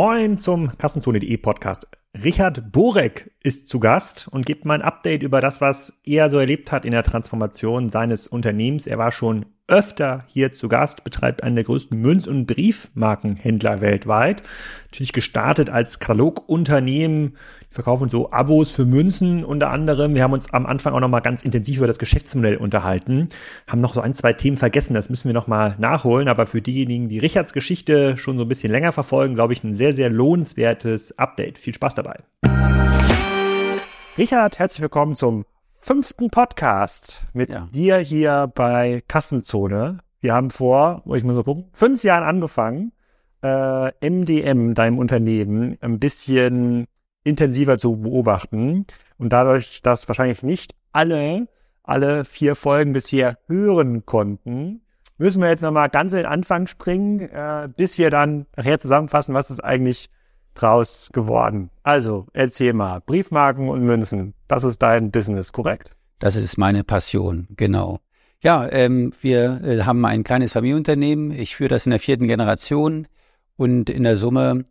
Moin zum Kassenzone.de Podcast. Richard Borek ist zu Gast und gibt mal ein Update über das, was er so erlebt hat in der Transformation seines Unternehmens. Er war schon öfter hier zu Gast, betreibt einen der größten Münz- und Briefmarkenhändler weltweit. Natürlich gestartet als Katalogunternehmen, verkaufen so Abos für Münzen unter anderem. Wir haben uns am Anfang auch nochmal ganz intensiv über das Geschäftsmodell unterhalten, haben noch so ein, zwei Themen vergessen, das müssen wir nochmal nachholen, aber für diejenigen, die Richards Geschichte schon so ein bisschen länger verfolgen, glaube ich, ein sehr, sehr lohnenswertes Update. Viel Spaß dabei. Richard, herzlich willkommen zum fünften Podcast mit ja. dir hier bei Kassenzone. Wir haben vor, wo ich mal so gucken, fünf Jahren angefangen, äh, MDM, deinem Unternehmen, ein bisschen intensiver zu beobachten. Und dadurch, dass wahrscheinlich nicht alle, alle vier Folgen bisher hören konnten, müssen wir jetzt nochmal ganz in den Anfang springen, äh, bis wir dann nachher zusammenfassen, was ist eigentlich draus geworden. Also, erzähl mal, Briefmarken und Münzen, das ist dein Business, korrekt? Das ist meine Passion, genau. Ja, ähm, wir äh, haben ein kleines Familienunternehmen. Ich führe das in der vierten Generation und in der Summe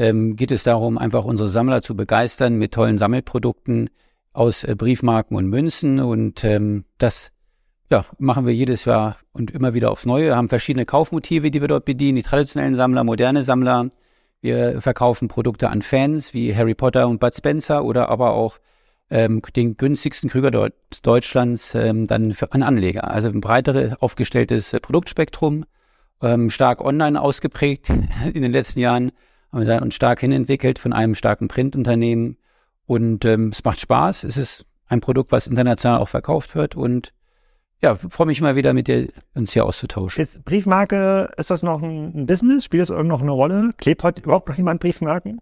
ähm, geht es darum, einfach unsere Sammler zu begeistern mit tollen Sammelprodukten aus äh, Briefmarken und Münzen und ähm, das ja, machen wir jedes Jahr und immer wieder aufs Neue. Wir haben verschiedene Kaufmotive, die wir dort bedienen, die traditionellen Sammler, moderne Sammler, wir verkaufen Produkte an Fans wie Harry Potter und Bud Spencer oder aber auch ähm, den günstigsten Krüger Deutschlands ähm, dann für an Anleger. Also ein breiter aufgestelltes äh, Produktspektrum, ähm, stark online ausgeprägt in den letzten Jahren, haben wir uns stark hinentwickelt von einem starken Printunternehmen und ähm, es macht Spaß. Es ist ein Produkt, was international auch verkauft wird und ja, freue mich mal wieder mit dir uns hier auszutauschen. Jetzt Briefmarke, ist das noch ein Business? Spielt das noch eine Rolle? Klebt heute überhaupt noch jemand Briefmarken?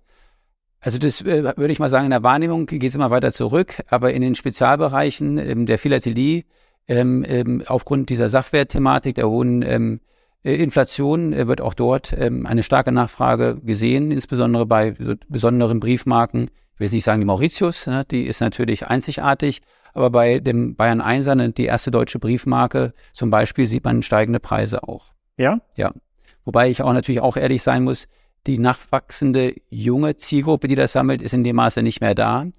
Also das äh, würde ich mal sagen, in der Wahrnehmung geht es immer weiter zurück, aber in den Spezialbereichen ähm, der Philatelie, ähm, ähm, aufgrund dieser Sachwertthematik, der hohen ähm, äh, Inflation, äh, wird auch dort ähm, eine starke Nachfrage gesehen, insbesondere bei so besonderen Briefmarken. Ich will jetzt nicht sagen die Mauritius, ne, die ist natürlich einzigartig, aber bei dem Bayern Einser, die erste deutsche Briefmarke zum Beispiel, sieht man steigende Preise auch. Ja? Ja. Wobei ich auch natürlich auch ehrlich sein muss, die nachwachsende junge Zielgruppe, die das sammelt, ist in dem Maße nicht mehr da. Mhm.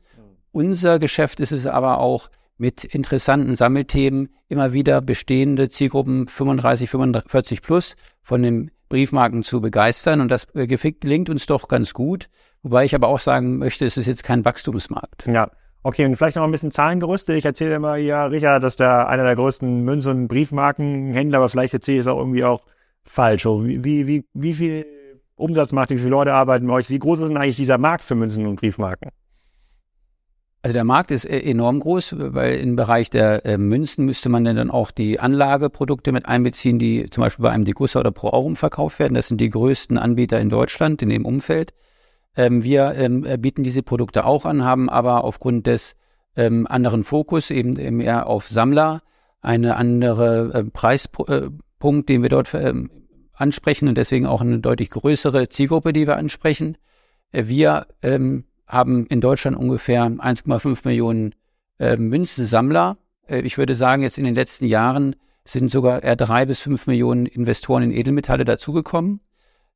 Unser Geschäft ist es aber auch, mit interessanten Sammelthemen immer wieder bestehende Zielgruppen 35, 45 plus von den Briefmarken zu begeistern. Und das äh, gelingt uns doch ganz gut. Wobei ich aber auch sagen möchte, es ist jetzt kein Wachstumsmarkt. Ja, Okay, und vielleicht noch ein bisschen Zahlengerüste. Ich erzähle immer ja, Richard, dass der einer der größten Münz- und Briefmarkenhändler, aber vielleicht erzähle ich es auch irgendwie auch falsch. Wie, wie, wie, viel Umsatz macht, wie viele Leute arbeiten bei euch? Wie groß ist denn eigentlich dieser Markt für Münzen und Briefmarken? Also der Markt ist äh, enorm groß, weil im Bereich der äh, Münzen müsste man dann auch die Anlageprodukte mit einbeziehen, die zum Beispiel bei einem Degussa oder Pro Aurum verkauft werden. Das sind die größten Anbieter in Deutschland in dem Umfeld. Ähm, wir ähm, bieten diese Produkte auch an, haben aber aufgrund des ähm, anderen Fokus eben eher auf Sammler eine andere äh, Preispunkt, den wir dort ansprechen und deswegen auch eine deutlich größere Zielgruppe, die wir ansprechen. Äh, wir haben in Deutschland ungefähr 1,5 Millionen äh, Münzensammler. Äh, ich würde sagen, jetzt in den letzten Jahren sind sogar eher drei bis fünf Millionen Investoren in Edelmetalle dazugekommen.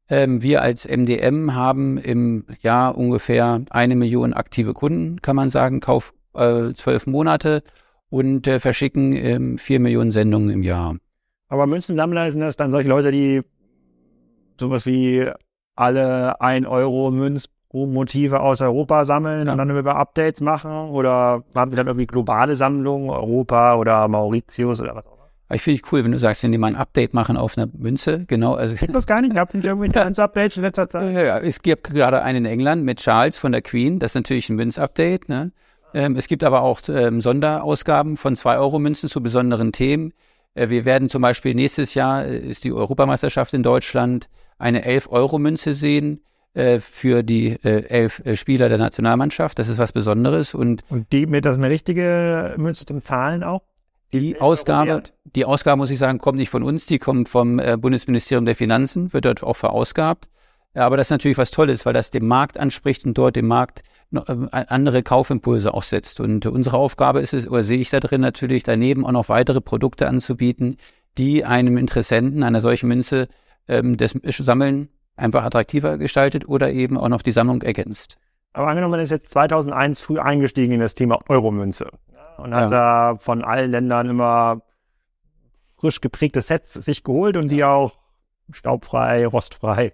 Ähm, wir als MDM haben im Jahr ungefähr eine Million aktive Kunden, kann man sagen, Kauf äh, zwölf Monate und äh, verschicken ähm, vier Millionen Sendungen im Jahr. Aber Münzensammler sind das dann solche Leute, die sowas wie alle ein Euro Münzmotive aus Europa sammeln ja. und dann über Updates machen? Oder haben die dann irgendwie globale Sammlungen, Europa oder Mauritius oder was auch ich finde ich cool, wenn du sagst, wenn die mal ein Update machen auf einer Münze, genau. Also, ich das gar nicht, ich habe nicht irgendwie ein Update in letzter Zeit. Ja, es gibt gerade einen in England mit Charles von der Queen, das ist natürlich ein Münz-Update. Ne? Ähm, es gibt aber auch ähm, Sonderausgaben von 2-Euro-Münzen zu besonderen Themen. Äh, wir werden zum Beispiel nächstes Jahr, äh, ist die Europameisterschaft in Deutschland, eine 11-Euro-Münze sehen äh, für die äh, elf äh, Spieler der Nationalmannschaft. Das ist was Besonderes. Und, und die mit das eine richtige Münze zum Zahlen auch? Die Ausgabe, die Ausgabe, muss ich sagen, kommt nicht von uns, die kommt vom äh, Bundesministerium der Finanzen, wird dort auch verausgabt. Aber das ist natürlich was Tolles, weil das den Markt anspricht und dort dem Markt äh, andere Kaufimpulse auch setzt. Und unsere Aufgabe ist es, oder sehe ich da drin natürlich, daneben auch noch weitere Produkte anzubieten, die einem Interessenten einer solchen Münze ähm, das Sammeln einfach attraktiver gestaltet oder eben auch noch die Sammlung ergänzt. Aber angenommen, man ist jetzt 2001 früh eingestiegen in das Thema Euromünze und hat ja. da von allen Ländern immer frisch geprägte Sets sich geholt und die auch staubfrei, rostfrei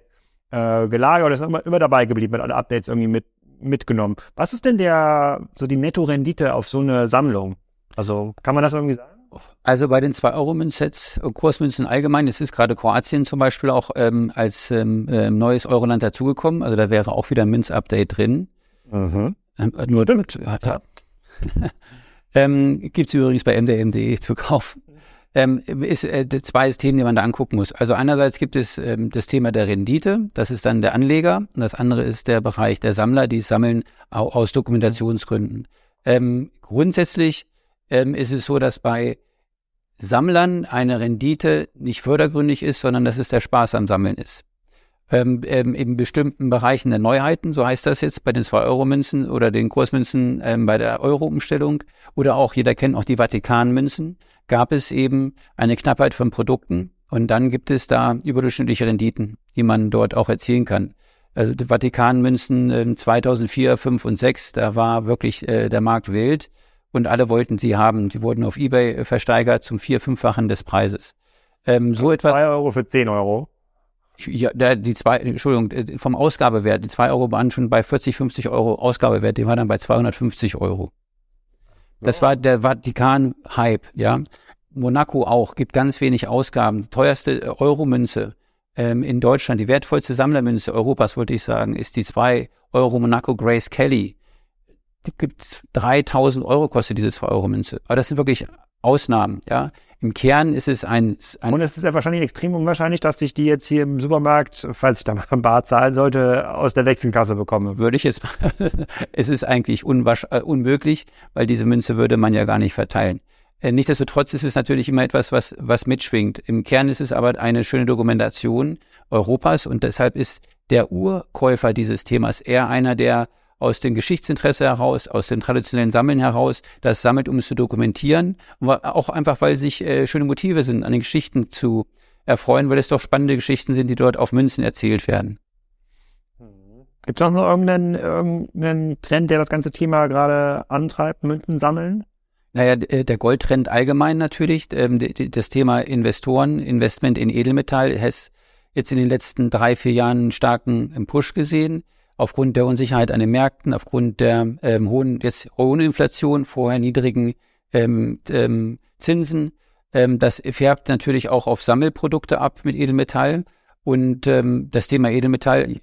äh, gelagert und ist immer, immer dabei geblieben, mit alle Updates irgendwie mit, mitgenommen. Was ist denn der, so die Netto-Rendite auf so eine Sammlung? Also kann man das irgendwie sagen? Also bei den 2-Euro-Münzsets und Kursmünzen allgemein, es ist gerade Kroatien zum Beispiel auch ähm, als ähm, äh, neues Euroland dazugekommen. Also da wäre auch wieder ein Münz-Update drin. Mhm. Ähm, nur damit. Ja. ähm, Gibt es übrigens bei mdm.de zu kaufen. Ähm, ist äh, zwei Themen, die man da angucken muss. Also einerseits gibt es ähm, das Thema der Rendite, das ist dann der Anleger, und das andere ist der Bereich der Sammler, die sammeln aus Dokumentationsgründen. Ähm, grundsätzlich ähm, ist es so, dass bei Sammlern eine Rendite nicht fördergründig ist, sondern dass es der Spaß am Sammeln ist. Ähm, ähm, in bestimmten Bereichen der Neuheiten, so heißt das jetzt bei den 2-Euro-Münzen oder den Kursmünzen ähm, bei der Euro-Umstellung oder auch, jeder kennt auch die Vatikan-Münzen, gab es eben eine Knappheit von Produkten und dann gibt es da überdurchschnittliche Renditen, die man dort auch erzielen kann. Also die Vatikan-Münzen äh, 2004, 5 und 6, da war wirklich äh, der Markt wild und alle wollten sie haben. Die wurden auf Ebay äh, versteigert zum vier-, fünffachen des Preises. Ähm, so etwas. Zwei Euro für zehn Euro. Ja, die zwei, Entschuldigung, äh, vom Ausgabewert, die zwei Euro waren schon bei 40, 50 Euro Ausgabewert, die war dann bei 250 Euro. Das war der Vatikan-Hype, ja. Monaco auch, gibt ganz wenig Ausgaben. Die teuerste äh, Euro-Münze ähm, in Deutschland, die wertvollste Sammlermünze Europas, wollte ich sagen, ist die zwei Euro Monaco Grace Kelly gibt 3000 Euro kostet diese 2 Euro Münze. Aber das sind wirklich Ausnahmen, ja. Im Kern ist es ein, ein Und es ist ja wahrscheinlich extrem unwahrscheinlich, dass ich die jetzt hier im Supermarkt, falls ich da mal ein Bar zahlen sollte, aus der Wechselkasse bekomme. Würde ich jetzt, es ist eigentlich äh, unmöglich, weil diese Münze würde man ja gar nicht verteilen. Äh, nichtsdestotrotz ist es natürlich immer etwas, was, was mitschwingt. Im Kern ist es aber eine schöne Dokumentation Europas und deshalb ist der Urkäufer dieses Themas eher einer, der aus dem Geschichtsinteresse heraus, aus dem traditionellen Sammeln heraus, das sammelt, um es zu dokumentieren, auch einfach, weil sich äh, schöne Motive sind, an den Geschichten zu erfreuen, weil es doch spannende Geschichten sind, die dort auf Münzen erzählt werden. Gibt es auch noch irgendeinen, irgendeinen Trend, der das ganze Thema gerade antreibt, Münzen sammeln? Naja, äh, der Goldtrend allgemein natürlich, ähm, das Thema Investoren, Investment in Edelmetall, hat jetzt in den letzten drei, vier Jahren einen starken Push gesehen aufgrund der Unsicherheit an den Märkten, aufgrund der ähm, hohen, jetzt hohen Inflation, vorher niedrigen ähm, ähm, Zinsen. Ähm, das färbt natürlich auch auf Sammelprodukte ab mit Edelmetall. Und ähm, das Thema Edelmetall,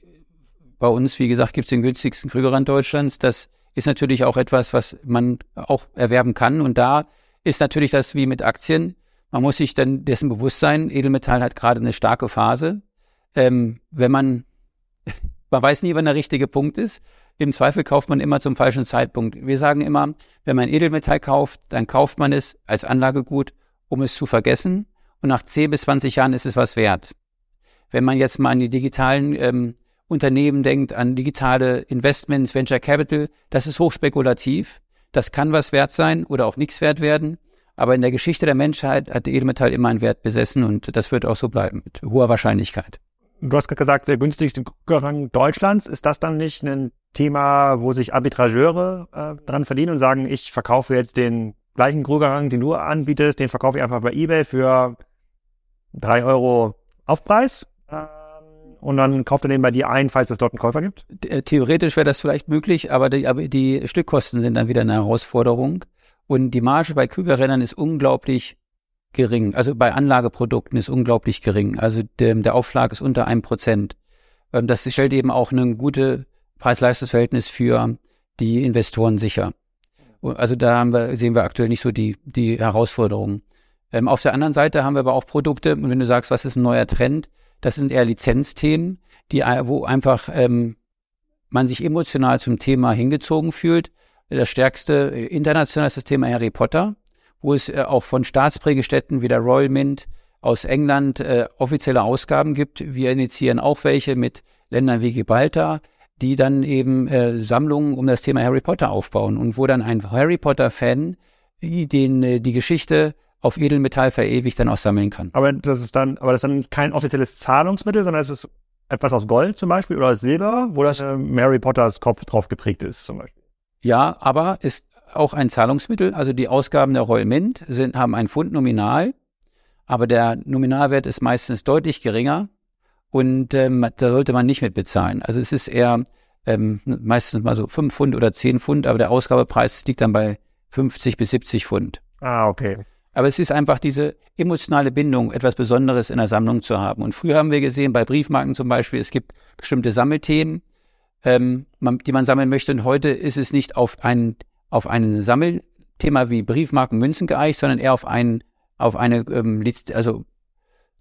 bei uns, wie gesagt, gibt es den günstigsten Krügerrand Deutschlands. Das ist natürlich auch etwas, was man auch erwerben kann. Und da ist natürlich das wie mit Aktien. Man muss sich dann dessen bewusst sein, Edelmetall hat gerade eine starke Phase. Ähm, wenn man man weiß nie, wann der richtige Punkt ist. Im Zweifel kauft man immer zum falschen Zeitpunkt. Wir sagen immer, wenn man Edelmetall kauft, dann kauft man es als Anlagegut, um es zu vergessen. Und nach 10 bis 20 Jahren ist es was wert. Wenn man jetzt mal an die digitalen ähm, Unternehmen denkt, an digitale Investments, Venture Capital, das ist hochspekulativ. Das kann was wert sein oder auch nichts wert werden. Aber in der Geschichte der Menschheit hat Edelmetall immer einen Wert besessen und das wird auch so bleiben, mit hoher Wahrscheinlichkeit. Du hast gerade gesagt, der günstigste Rang Deutschlands. Ist das dann nicht ein Thema, wo sich Arbitrageure äh, dran verdienen und sagen, ich verkaufe jetzt den gleichen Krügerrang, den du anbietest, den verkaufe ich einfach bei eBay für drei Euro Aufpreis? Ähm, und dann kauft er den bei dir ein, falls es dort einen Käufer gibt? Äh, theoretisch wäre das vielleicht möglich, aber die, aber die Stückkosten sind dann wieder eine Herausforderung. Und die Marge bei Krügerrändern ist unglaublich gering. Also bei Anlageprodukten ist unglaublich gering. Also der, der Aufschlag ist unter einem Prozent. Ähm, das stellt eben auch ein gute Preis-Leistungs-Verhältnis für die Investoren sicher. Also da wir, sehen wir aktuell nicht so die, die Herausforderungen. Ähm, auf der anderen Seite haben wir aber auch Produkte, und wenn du sagst, was ist ein neuer Trend, das sind eher Lizenzthemen, die, wo einfach ähm, man sich emotional zum Thema hingezogen fühlt. Das stärkste äh, international ist das Thema Harry Potter wo es äh, auch von Staatsprägestätten wie der Royal Mint aus England äh, offizielle Ausgaben gibt. Wir initiieren auch welche mit Ländern wie Gibraltar, die dann eben äh, Sammlungen um das Thema Harry Potter aufbauen und wo dann ein Harry Potter-Fan den äh, die Geschichte auf Edelmetall verewigt dann auch sammeln kann. Aber das ist dann, aber das ist dann kein offizielles Zahlungsmittel, sondern es ist etwas aus Gold zum Beispiel oder aus Silber, wo das äh, Mary Potters Kopf drauf geprägt ist zum Beispiel. Ja, aber ist auch ein Zahlungsmittel. Also die Ausgaben der Royal Mint sind, haben ein Pfund nominal, aber der Nominalwert ist meistens deutlich geringer und ähm, da sollte man nicht mit bezahlen. Also es ist eher ähm, meistens mal so fünf Pfund oder zehn Pfund, aber der Ausgabepreis liegt dann bei 50 bis 70 Pfund. Ah, okay. Aber es ist einfach diese emotionale Bindung, etwas Besonderes in der Sammlung zu haben. Und früher haben wir gesehen, bei Briefmarken zum Beispiel, es gibt bestimmte Sammelthemen, ähm, man, die man sammeln möchte. Und heute ist es nicht auf ein, auf ein Sammelthema wie Briefmarken, Münzen geeicht, sondern eher auf ein, auf eine, ähm, also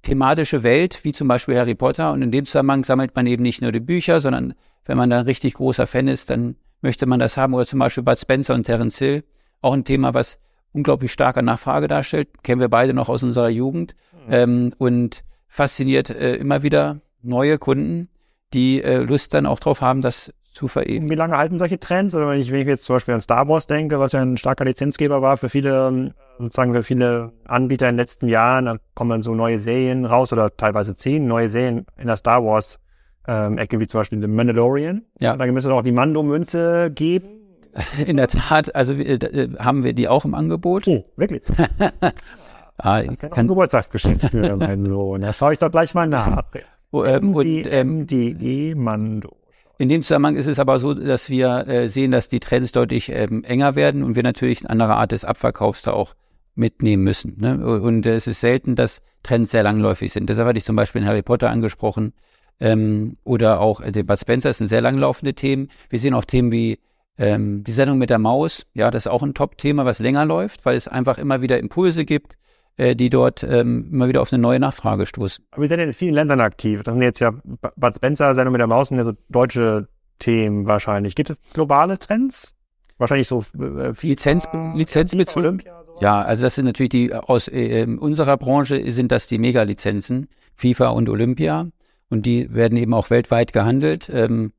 thematische Welt, wie zum Beispiel Harry Potter. Und in dem Zusammenhang sammelt man eben nicht nur die Bücher, sondern wenn man da richtig großer Fan ist, dann möchte man das haben. Oder zum Beispiel Bud Spencer und Terence Hill. Auch ein Thema, was unglaublich starke Nachfrage darstellt. Kennen wir beide noch aus unserer Jugend. Mhm. Ähm, und fasziniert äh, immer wieder neue Kunden, die äh, Lust dann auch drauf haben, das zu verewigen. Wie lange halten solche Trends? Oder wenn ich, wenn ich jetzt zum Beispiel an Star Wars denke, was ja ein starker Lizenzgeber war für viele, sozusagen für viele Anbieter in den letzten Jahren, dann kommen dann so neue Serien raus oder teilweise zehn neue Serien in der Star Wars ähm, Ecke, wie zum Beispiel The Mandalorian. Ja. Dann müsste es auch die Mando-Münze geben In der Tat, also äh, haben wir die auch im Angebot. Oh, wirklich? ah, das kann, ein Geburtstagsgeschenk für meinen Sohn. Da schaue ich doch gleich mal nach. Oh, ähm, und, ähm, MDE Mando. In dem Zusammenhang ist es aber so, dass wir äh, sehen, dass die Trends deutlich ähm, enger werden und wir natürlich eine andere Art des Abverkaufs da auch mitnehmen müssen. Ne? Und es ist selten, dass Trends sehr langläufig sind. Deshalb hatte ich zum Beispiel Harry Potter angesprochen ähm, oder auch äh, Bud Spencer. Das sind sehr langlaufende Themen. Wir sehen auch Themen wie ähm, die Sendung mit der Maus, ja, das ist auch ein Top-Thema, was länger läuft, weil es einfach immer wieder Impulse gibt, die dort ähm, immer wieder auf eine neue Nachfrage stoßen. Aber wir sind ja in vielen Ländern aktiv. Das sind jetzt ja Bud Spencer, Sendung mit der Maus sind ja so deutsche Themen wahrscheinlich. Gibt es globale Trends? Wahrscheinlich so äh, Lizenz, Lizenzbezug. Ja, also das sind natürlich die aus äh, unserer Branche sind das die Mega-Lizenzen, FIFA und Olympia. Und die werden eben auch weltweit gehandelt. Ähm,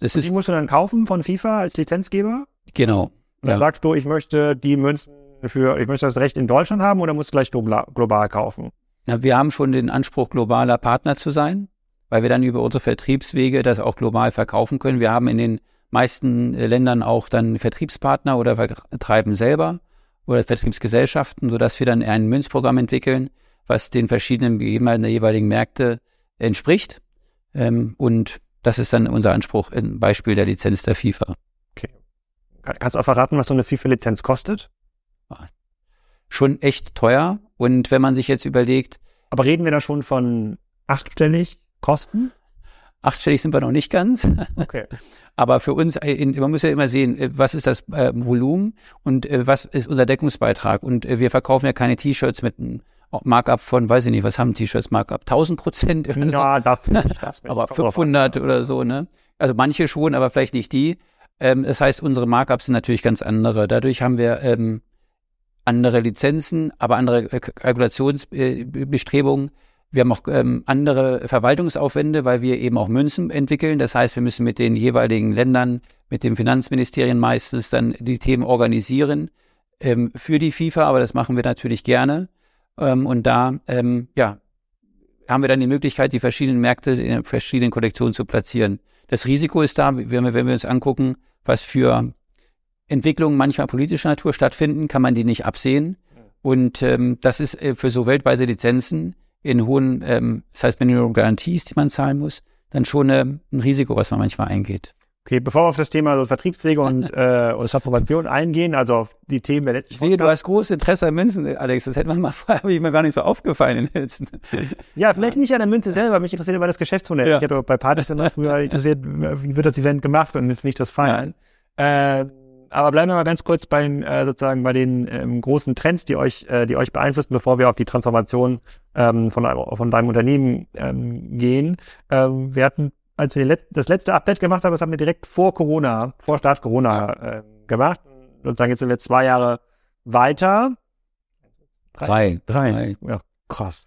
das ist, die musst du dann kaufen von FIFA als Lizenzgeber? Genau. Und dann ja. sagst du, ich möchte die Münzen für, ich möchte das Recht in Deutschland haben oder musst du gleich global kaufen? Na, wir haben schon den Anspruch, globaler Partner zu sein, weil wir dann über unsere Vertriebswege das auch global verkaufen können. Wir haben in den meisten äh, Ländern auch dann Vertriebspartner oder vertreiben selber oder Vertriebsgesellschaften, sodass wir dann ein Münzprogramm entwickeln, was den verschiedenen Gegebenheiten der jeweiligen Märkte entspricht. Ähm, und das ist dann unser Anspruch im Beispiel der Lizenz der FIFA. Okay. Kannst du auch verraten, was so eine FIFA-Lizenz kostet? Schon echt teuer. Und wenn man sich jetzt überlegt. Aber reden wir da schon von achtstellig Kosten? Achtstellig sind wir noch nicht ganz. Okay. Aber für uns, äh, man muss ja immer sehen, äh, was ist das äh, Volumen und was ist unser Deckungsbeitrag. Und wir verkaufen ja keine T-Shirts mit einem Markup von, weiß ich nicht, was haben T-Shirts Markup? 1000 Prozent? Ja, das, nicht, das nicht. aber 500 oder so, ne? Also manche schon, aber vielleicht nicht die. Ähm, das heißt, unsere Markups sind natürlich ganz andere. Dadurch haben wir ähm, andere Lizenzen, aber andere äh, Kalkulationsbestrebungen. Wir haben auch ähm, andere Verwaltungsaufwände, weil wir eben auch Münzen entwickeln. Das heißt, wir müssen mit den jeweiligen Ländern, mit den Finanzministerien meistens dann die Themen organisieren ähm, für die FIFA, aber das machen wir natürlich gerne. Ähm, und da, ähm, ja, haben wir dann die Möglichkeit, die verschiedenen Märkte in verschiedenen Kollektionen zu platzieren. Das Risiko ist da, wenn wir, wenn wir uns angucken, was für Entwicklungen manchmal politischer Natur stattfinden, kann man die nicht absehen. Und ähm, das ist äh, für so weltweite Lizenzen in hohen, ähm, das heißt Minimum Garanties, die man zahlen muss, dann schon äh, ein Risiko, was man manchmal eingeht. Okay, bevor wir auf das Thema so Vertriebswege und, äh, und Transformation eingehen, also auf die Themen der letzten Ich sehe, du hast großes Interesse an Münzen, Alex. Das hätte man mal vorher, habe ich mir gar nicht so aufgefallen in den letzten. Ja, vielleicht nicht an der Münze selber, mich interessiert immer das Geschäftsmodell. Ja. Ich hatte bei Partys dann früher interessiert, wie wird das Event gemacht und jetzt nicht das Feiern. Äh, aber bleiben wir mal ganz kurz bei äh, sozusagen bei den ähm, großen Trends, die euch, äh, die euch beeinflussen, bevor wir auf die Transformation ähm, von, von deinem Unternehmen ähm, gehen. Ähm, wir hatten als wir Let das letzte Update gemacht haben, das haben wir direkt vor Corona, vor Start Corona äh, gemacht. Und dann jetzt sind wir zwei Jahre weiter. Drei. Drei. Drei. Ja, krass.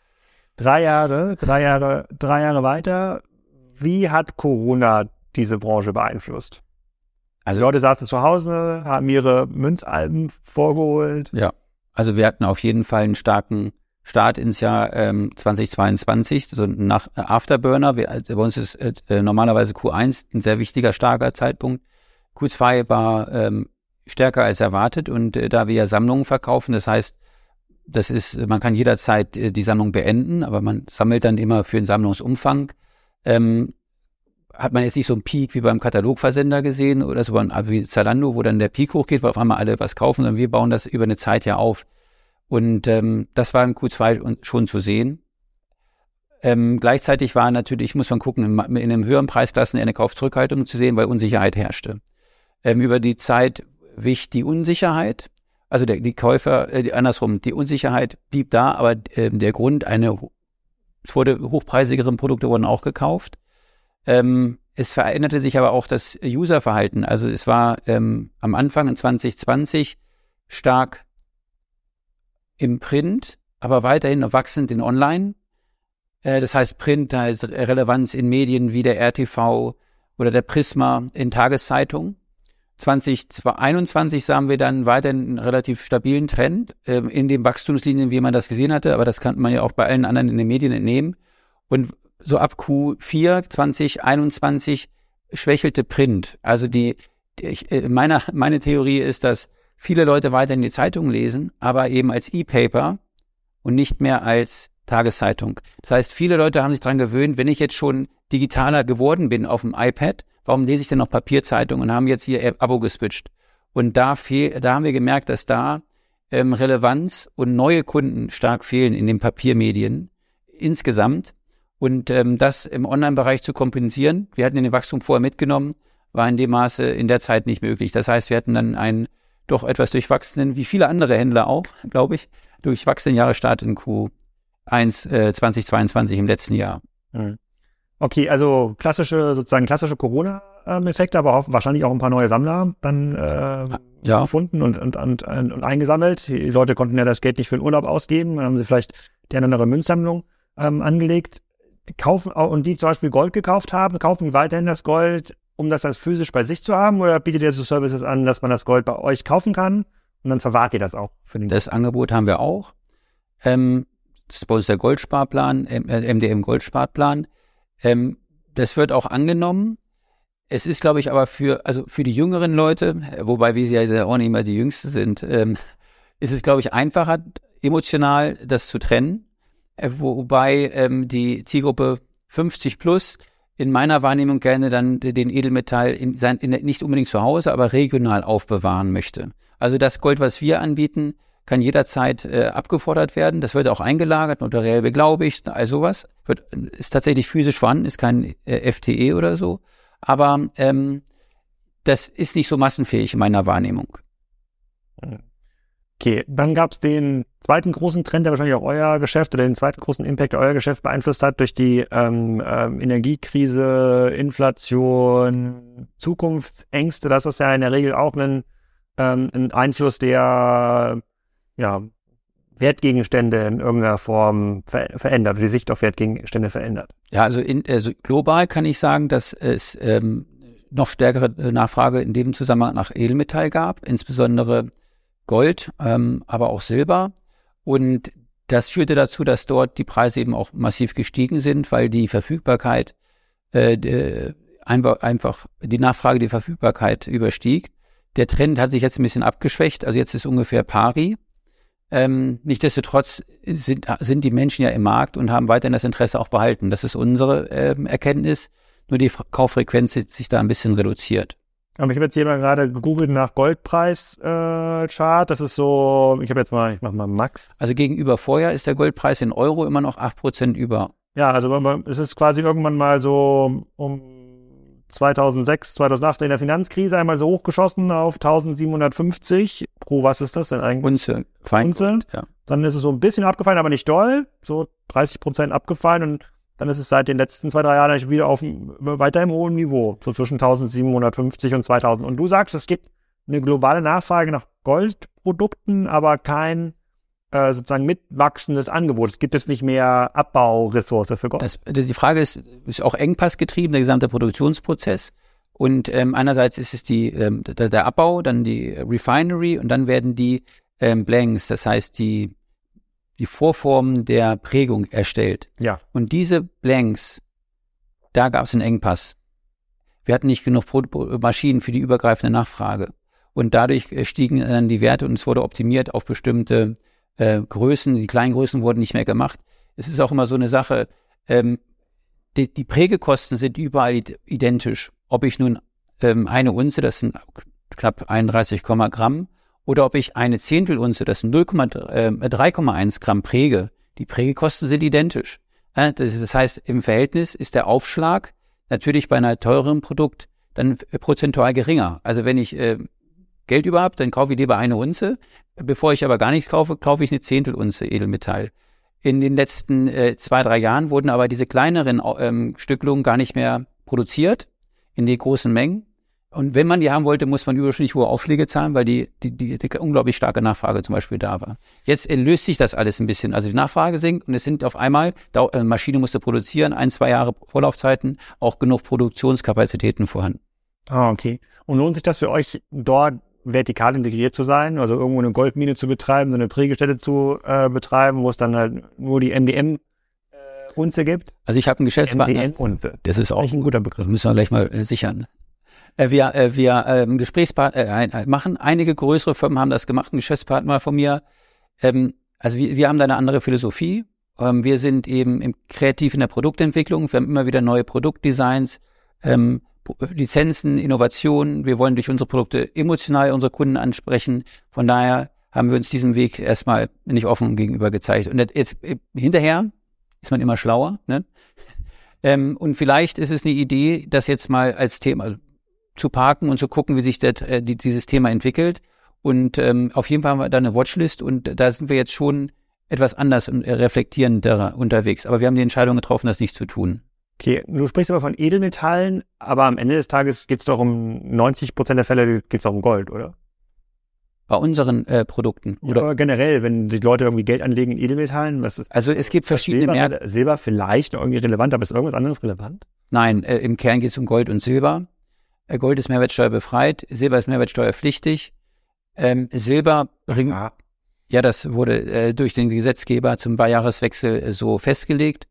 Drei Jahre, drei Jahre, drei Jahre weiter. Wie hat Corona diese Branche beeinflusst? Also Leute saßen zu Hause, haben ihre Münzalben vorgeholt. Ja, also wir hatten auf jeden Fall einen starken Start ins Jahr ähm, 2022, so nach äh, Afterburner. Wir, also bei uns ist äh, normalerweise Q1 ein sehr wichtiger, starker Zeitpunkt. Q2 war ähm, stärker als erwartet und äh, da wir ja Sammlungen verkaufen, das heißt, das ist, man kann jederzeit äh, die Sammlung beenden, aber man sammelt dann immer für den Sammlungsumfang. Ähm, hat man jetzt nicht so einen Peak wie beim Katalogversender gesehen oder so wie Zalando, wo dann der Peak hochgeht, weil auf einmal alle was kaufen, sondern wir bauen das über eine Zeit ja auf. Und ähm, das war im Q2 schon zu sehen. Ähm, gleichzeitig war natürlich, muss man gucken, in, in einem höheren Preisklassen eine Kaufzurückhaltung zu sehen, weil Unsicherheit herrschte. Ähm, über die Zeit wich die Unsicherheit, also der, die Käufer, äh, andersrum, die Unsicherheit blieb da, aber äh, der Grund, eine, es wurde hochpreisigere Produkte wurden auch gekauft. Ähm, es veränderte sich aber auch das Userverhalten. Also es war ähm, am Anfang in 2020 stark im Print, aber weiterhin noch wachsend in Online. Äh, das heißt, Print heißt Relevanz in Medien wie der RTV oder der Prisma in Tageszeitungen. 2021 sahen wir dann weiterhin einen relativ stabilen Trend äh, in den Wachstumslinien, wie man das gesehen hatte, aber das kann man ja auch bei allen anderen in den Medien entnehmen. Und so ab Q4 2021 schwächelte Print. Also die, die ich, äh, meine, meine Theorie ist, dass viele Leute weiterhin die Zeitung lesen, aber eben als E-Paper und nicht mehr als Tageszeitung. Das heißt, viele Leute haben sich daran gewöhnt, wenn ich jetzt schon digitaler geworden bin auf dem iPad, warum lese ich denn noch Papierzeitung und haben jetzt hier Abo geswitcht? Und da, fehl, da haben wir gemerkt, dass da ähm, Relevanz und neue Kunden stark fehlen in den Papiermedien insgesamt. Und ähm, das im Online-Bereich zu kompensieren, wir hatten den Wachstum vorher mitgenommen, war in dem Maße in der Zeit nicht möglich. Das heißt, wir hatten dann einen doch etwas durchwachsenen, wie viele andere Händler auch, glaube ich, durchwachsenen Jahresstart in Q1 äh, 2022 im letzten Jahr. Mhm. Okay, also klassische, sozusagen klassische Corona-Effekte, aber auch, wahrscheinlich auch ein paar neue Sammler dann äh, ja. gefunden und, und, und, und, eingesammelt. Die Leute konnten ja das Geld nicht für den Urlaub ausgeben, dann haben sie vielleicht die andere Münzsammlung ähm, angelegt. Kaufen und die zum Beispiel Gold gekauft haben, kaufen die weiterhin das Gold, um das als physisch bei sich zu haben, oder bietet ihr so Services an, dass man das Gold bei euch kaufen kann und dann verwahrt ihr das auch? Für den das Angebot haben wir auch. Ähm, das ist bei uns der Goldsparplan, MDM Goldsparplan. Ähm, das wird auch angenommen. Es ist, glaube ich, aber für, also für die jüngeren Leute, wobei wir ja auch nicht mehr die Jüngsten sind, ähm, ist es, glaube ich, einfacher, emotional das zu trennen. Äh, wobei ähm, die Zielgruppe 50 plus in meiner Wahrnehmung gerne dann den Edelmetall in sein, in, nicht unbedingt zu Hause, aber regional aufbewahren möchte. Also das Gold, was wir anbieten, kann jederzeit äh, abgefordert werden. Das wird auch eingelagert, notariell beglaubigt, all sowas. Wird, ist tatsächlich physisch vorhanden, ist kein äh, FTE oder so. Aber ähm, das ist nicht so massenfähig in meiner Wahrnehmung. Okay, dann gab es den zweiten großen Trend, der wahrscheinlich auch euer Geschäft oder den zweiten großen Impact, der euer Geschäft beeinflusst hat, durch die ähm, ähm, Energiekrise, Inflation, Zukunftsängste. Das ist ja in der Regel auch ein, ähm, ein Einfluss, der ja, Wertgegenstände in irgendeiner Form ver verändert, die Sicht auf Wertgegenstände verändert. Ja, also, in, also global kann ich sagen, dass es ähm, noch stärkere äh, Nachfrage in dem Zusammenhang nach Edelmetall gab, insbesondere Gold, ähm, aber auch Silber. Und das führte dazu, dass dort die Preise eben auch massiv gestiegen sind, weil die Verfügbarkeit äh, einfach, einfach die Nachfrage die Verfügbarkeit überstieg. Der Trend hat sich jetzt ein bisschen abgeschwächt, also jetzt ist ungefähr pari. Ähm, nichtsdestotrotz sind, sind die Menschen ja im Markt und haben weiterhin das Interesse auch behalten. Das ist unsere ähm, Erkenntnis. Nur die Kauffrequenz hat sich da ein bisschen reduziert. Aber ich habe jetzt hier mal gerade gegoogelt nach Goldpreis-Chart. Äh, das ist so, ich habe jetzt mal, ich mache mal Max. Also gegenüber vorher ist der Goldpreis in Euro immer noch 8% über. Ja, also es ist quasi irgendwann mal so um 2006, 2008 in der Finanzkrise einmal so hochgeschossen auf 1750 pro, was ist das denn eigentlich? Unze. Unze. Ja. Dann ist es so ein bisschen abgefallen, aber nicht doll, so 30 Prozent abgefallen und dann ist es seit den letzten zwei, drei Jahren wieder auf weiter im hohen Niveau, so zwischen 1750 und 2000. Und du sagst, es gibt eine globale Nachfrage nach Goldprodukten, aber kein äh, sozusagen mitwachsendes Angebot. Es gibt jetzt nicht mehr Abbauressource für Gold. Das, das, die Frage ist, ist auch engpassgetrieben, der gesamte Produktionsprozess. Und ähm, einerseits ist es die, ähm, der, der, Abbau, dann die Refinery und dann werden die ähm, Blanks, das heißt die die Vorformen der Prägung erstellt. Ja. Und diese Blanks, da gab es einen Engpass. Wir hatten nicht genug Maschinen für die übergreifende Nachfrage. Und dadurch äh, stiegen dann die Werte und es wurde optimiert auf bestimmte äh, Größen. Die kleinen Größen wurden nicht mehr gemacht. Es ist auch immer so eine Sache, ähm, die, die Prägekosten sind überall identisch. Ob ich nun ähm, eine Unze, das sind knapp 31, Gramm, oder ob ich eine Zehntelunze, das sind 3,1 äh, Gramm Präge. Die Prägekosten sind identisch. Das heißt, im Verhältnis ist der Aufschlag natürlich bei einer teureren Produkt dann prozentual geringer. Also wenn ich äh, Geld über habe, dann kaufe ich lieber eine Unze. Bevor ich aber gar nichts kaufe, kaufe ich eine Zehntelunze Edelmetall. In den letzten äh, zwei, drei Jahren wurden aber diese kleineren ähm, Stücklungen gar nicht mehr produziert in den großen Mengen. Und wenn man die haben wollte, muss man überschnittlich hohe Aufschläge zahlen, weil die, die, die, die unglaublich starke Nachfrage zum Beispiel da war. Jetzt löst sich das alles ein bisschen. Also die Nachfrage sinkt und es sind auf einmal, da, äh, Maschine musste produzieren, ein, zwei Jahre Vorlaufzeiten, auch genug Produktionskapazitäten vorhanden. Ah, okay. Und lohnt sich das für euch dort vertikal integriert zu sein, also irgendwo eine Goldmine zu betreiben, so eine Prägestätte zu äh, betreiben, wo es dann halt nur die MDM äh, Unze gibt? Also ich habe einen Geschäftspartner. MDM Unze. Das ist auch ein guter Begriff. Müssen wir gleich mal äh, sichern. Äh, wir äh, wir ähm, Gesprächspartner äh, machen. Einige größere Firmen haben das gemacht. Ein Geschäftspartner von mir. Ähm, also wir, wir haben da eine andere Philosophie. Ähm, wir sind eben im, kreativ in der Produktentwicklung. Wir haben immer wieder neue Produktdesigns. Ähm, Lizenzen, Innovationen. Wir wollen durch unsere Produkte emotional unsere Kunden ansprechen. Von daher haben wir uns diesen Weg erstmal nicht offen gegenüber gezeigt. Und jetzt äh, hinterher ist man immer schlauer. Ne? Ähm, und vielleicht ist es eine Idee, das jetzt mal als Thema zu parken und zu gucken, wie sich das, äh, dieses Thema entwickelt. Und ähm, auf jeden Fall haben wir da eine Watchlist und da sind wir jetzt schon etwas anders und reflektierender unterwegs. Aber wir haben die Entscheidung getroffen, das nicht zu tun. Okay, du sprichst aber von Edelmetallen, aber am Ende des Tages geht es doch um 90 Prozent der Fälle geht es auch um Gold, oder? Bei unseren äh, Produkten. Oder ja, generell, wenn die Leute irgendwie Geld anlegen in Edelmetallen, was ist Also es gibt verschiedene Märkte. Silber vielleicht noch irgendwie relevant, aber ist irgendwas anderes relevant? Nein, äh, im Kern geht es um Gold und Silber. Äh, Gold ist mehrwertsteuerbefreit, Silber ist mehrwertsteuerpflichtig. Ähm, Silber bringt, ja. ja, das wurde äh, durch den Gesetzgeber zum Jahreswechsel äh, so festgelegt.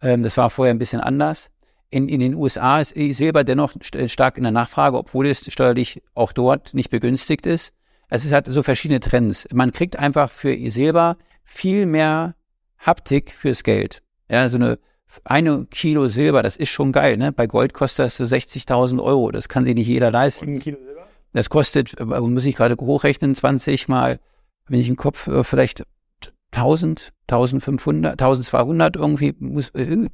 Ähm, das war vorher ein bisschen anders. In, in den USA ist Silber dennoch st stark in der Nachfrage, obwohl es steuerlich auch dort nicht begünstigt ist. Es ist halt so verschiedene Trends. Man kriegt einfach für Silber viel mehr Haptik fürs Geld. Ja, so eine eine Kilo Silber, das ist schon geil, ne? Bei Gold kostet das so 60.000 Euro. Das kann sich nicht jeder leisten. ein Kilo Silber? Das kostet, äh, muss ich gerade hochrechnen, 20 mal, wenn ich im Kopf, äh, vielleicht 1000, 1500, 1200 irgendwie muss, äh,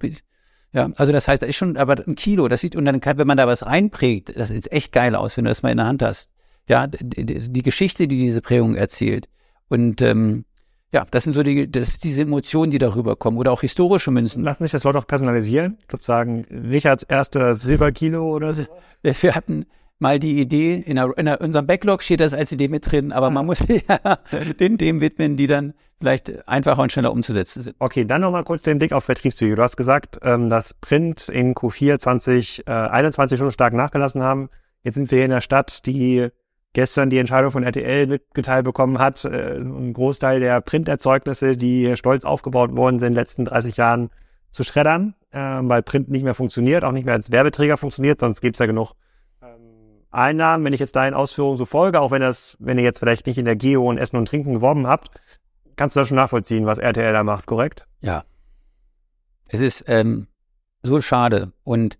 ja, also das heißt, da ist schon aber ein Kilo, das sieht, und dann kann, wenn man da was reinprägt, das sieht echt geil aus, wenn du das mal in der Hand hast. Ja, die, die Geschichte, die diese Prägung erzählt. Und ähm, ja, das sind so die, das diese Emotionen, die darüber kommen. Oder auch historische Münzen. Lassen sich das Leute auch personalisieren? Sozusagen Richards erster Silberkilo oder so? Wir hatten, mal die Idee, in, der, in unserem Backlog steht das als Idee mit drin, aber ah. man muss ja den Themen widmen, die dann vielleicht einfacher und schneller umzusetzen sind. Okay, dann nochmal kurz den Blick auf Vertriebszüge. Du hast gesagt, ähm, dass Print in Q4 2021 schon stark nachgelassen haben. Jetzt sind wir hier in der Stadt, die gestern die Entscheidung von RTL mitgeteilt bekommen hat, äh, ein Großteil der Printerzeugnisse, die stolz aufgebaut worden sind in den letzten 30 Jahren, zu schreddern, äh, weil Print nicht mehr funktioniert, auch nicht mehr als Werbeträger funktioniert, sonst gibt es ja genug Einnahmen, wenn ich jetzt deinen Ausführungen so folge, auch wenn das, wenn ihr jetzt vielleicht nicht in der Geo und Essen und Trinken geworben habt, kannst du das schon nachvollziehen, was RTL da macht, korrekt? Ja. Es ist ähm, so schade und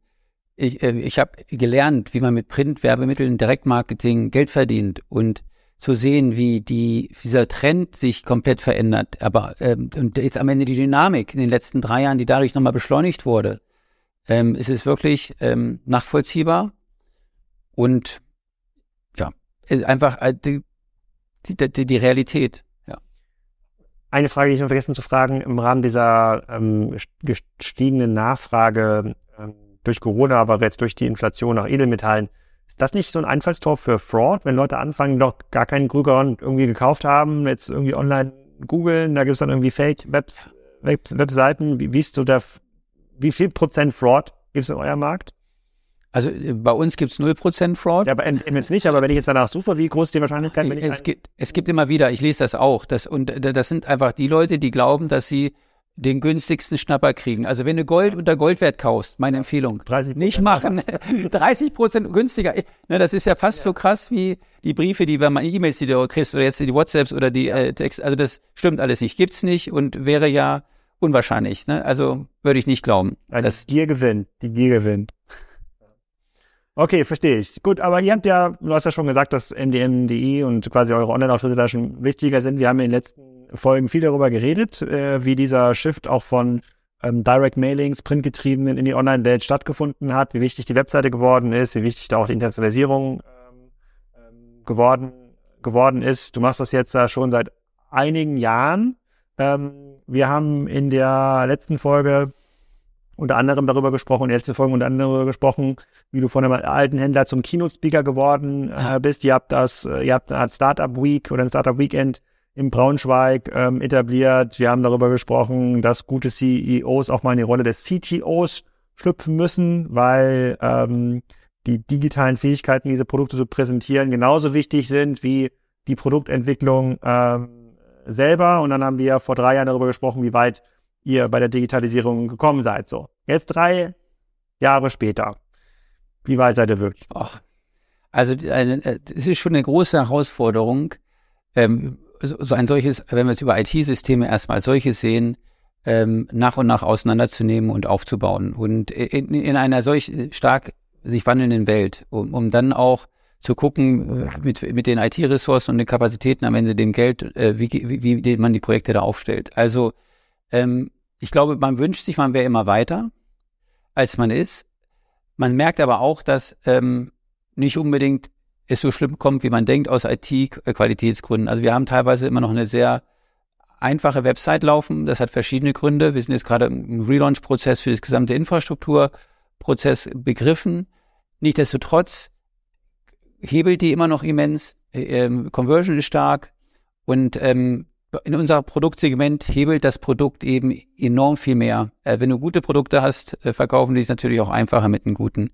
ich, äh, ich habe gelernt, wie man mit Printwerbemitteln, Direktmarketing Geld verdient und zu sehen, wie die, dieser Trend sich komplett verändert. Aber ähm, und jetzt am Ende die Dynamik in den letzten drei Jahren, die dadurch nochmal beschleunigt wurde, ähm, ist es wirklich ähm, nachvollziehbar und ja, äh, einfach äh, die, die, die Realität. Ja. Eine Frage, die ich noch vergessen zu fragen, im Rahmen dieser ähm, gestiegenen Nachfrage ähm, durch Corona, aber jetzt durch die Inflation nach Edelmetallen, ist das nicht so ein Einfallstor für Fraud, wenn Leute anfangen, doch gar keinen Krüger irgendwie gekauft haben, jetzt irgendwie online googeln, da gibt es dann irgendwie Fake-Webs, Webseiten, wie, wie ist so der, wie viel Prozent Fraud gibt es in eurem Markt? Also äh, bei uns gibt es 0% Fraud. Ja, aber jetzt nicht, aber wenn ich jetzt danach suche, wie groß ist die Wahrscheinlichkeit, es, gibt, es gibt immer wieder, ich lese das auch, das, und äh, das sind einfach die Leute, die glauben, dass sie den günstigsten Schnapper kriegen. Also wenn du Gold unter Goldwert kaufst, meine Empfehlung, 30 nicht machen. 30 Prozent günstiger. Ne, das ist ja fast ja. so krass wie die Briefe, die wenn man E-Mails, die du kriegst oder jetzt die WhatsApps oder die äh, Text. Also das stimmt alles nicht, gibt's nicht und wäre ja unwahrscheinlich. Ne? Also würde ich nicht glauben. Also dass Gier gewinnt. Die Gier gewinnt. Okay, verstehe ich. Gut, aber ihr habt ja, du hast ja schon gesagt, dass MDM.de und quasi eure Online-Auftritte da schon wichtiger sind. Wir haben in den letzten Folgen viel darüber geredet, äh, wie dieser Shift auch von ähm, Direct Mailings, printgetriebenen in die Online-Welt stattgefunden hat, wie wichtig die Webseite geworden ist, wie wichtig da auch die Internationalisierung ähm, ähm, geworden, geworden ist. Du machst das jetzt da schon seit einigen Jahren. Ähm, wir haben in der letzten Folge unter anderem darüber gesprochen, in der letzten Folge unter anderem darüber gesprochen, wie du von einem alten Händler zum Keynote-Speaker geworden äh, bist. Ihr habt das, äh, ihr habt eine Startup Week oder ein Startup Weekend in Braunschweig ähm, etabliert. Wir haben darüber gesprochen, dass gute CEOs auch mal in die Rolle des CTOs schlüpfen müssen, weil ähm, die digitalen Fähigkeiten, diese Produkte zu präsentieren, genauso wichtig sind wie die Produktentwicklung ähm, selber. Und dann haben wir vor drei Jahren darüber gesprochen, wie weit ihr bei der Digitalisierung gekommen seid. So, jetzt drei Jahre später. Wie weit seid ihr wirklich? Ach, also äh, es ist schon eine große Herausforderung, ähm, so ein solches, wenn wir es über IT-Systeme erstmal als solches sehen, ähm, nach und nach auseinanderzunehmen und aufzubauen. Und in, in einer solch stark sich wandelnden Welt, um, um dann auch zu gucken, äh, mit, mit den IT-Ressourcen und den Kapazitäten am Ende dem Geld, äh, wie, wie, wie man die Projekte da aufstellt. Also ähm, ich glaube, man wünscht sich, man wäre immer weiter, als man ist. Man merkt aber auch, dass ähm, nicht unbedingt es so schlimm kommt, wie man denkt, aus IT-Qualitätsgründen. Also wir haben teilweise immer noch eine sehr einfache Website laufen. Das hat verschiedene Gründe. Wir sind jetzt gerade im Relaunch-Prozess für das gesamte Infrastrukturprozess begriffen. Nichtsdestotrotz hebelt die immer noch immens. Ähm, Conversion ist stark und ähm, in unser Produktsegment hebelt das Produkt eben enorm viel mehr. Äh, wenn du gute Produkte hast, äh, verkaufen die es natürlich auch einfacher mit einem guten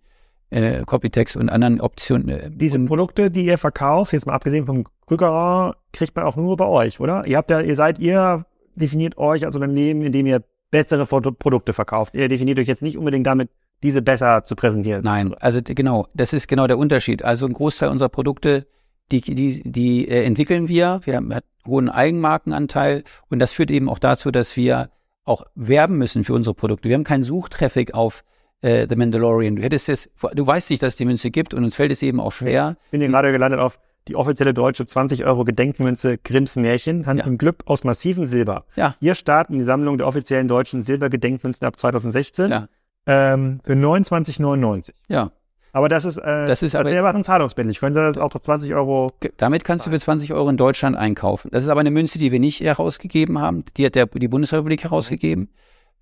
äh, Copytext und anderen Optionen. Äh, Diese Produkte, die ihr verkauft, jetzt mal abgesehen vom Rückerer, kriegt man auch nur bei euch, oder? Ihr habt ja, ihr seid, ihr definiert euch als Unternehmen, indem ihr bessere Produkte verkauft. Ihr definiert euch jetzt nicht unbedingt damit, diese besser zu präsentieren. Nein, also genau, das ist genau der Unterschied. Also ein Großteil unserer Produkte, die, die, die äh, entwickeln wir. Wir haben einen hohen Eigenmarkenanteil und das führt eben auch dazu, dass wir auch werben müssen für unsere Produkte. Wir haben keinen Suchtraffic auf äh, The Mandalorian. Du hättest es, du weißt nicht, dass es die Münze gibt und uns fällt es eben auch schwer. Ich bin hier gerade gelandet auf die offizielle deutsche 20 Euro Gedenkmünze Grimms Märchen, Hand ja. im Glück aus massivem Silber. Ja. Hier starten die Sammlung der offiziellen deutschen Silbergedenkmünzen ab 2016 ja. ähm, für 29,99. Ja. Aber das ist, äh, das ist aber das wäre zahlungsbindlich. Ich könnte das auch 20 Euro. Damit kannst du für 20 Euro in Deutschland einkaufen. Das ist aber eine Münze, die wir nicht herausgegeben haben. Die hat der, die Bundesrepublik herausgegeben.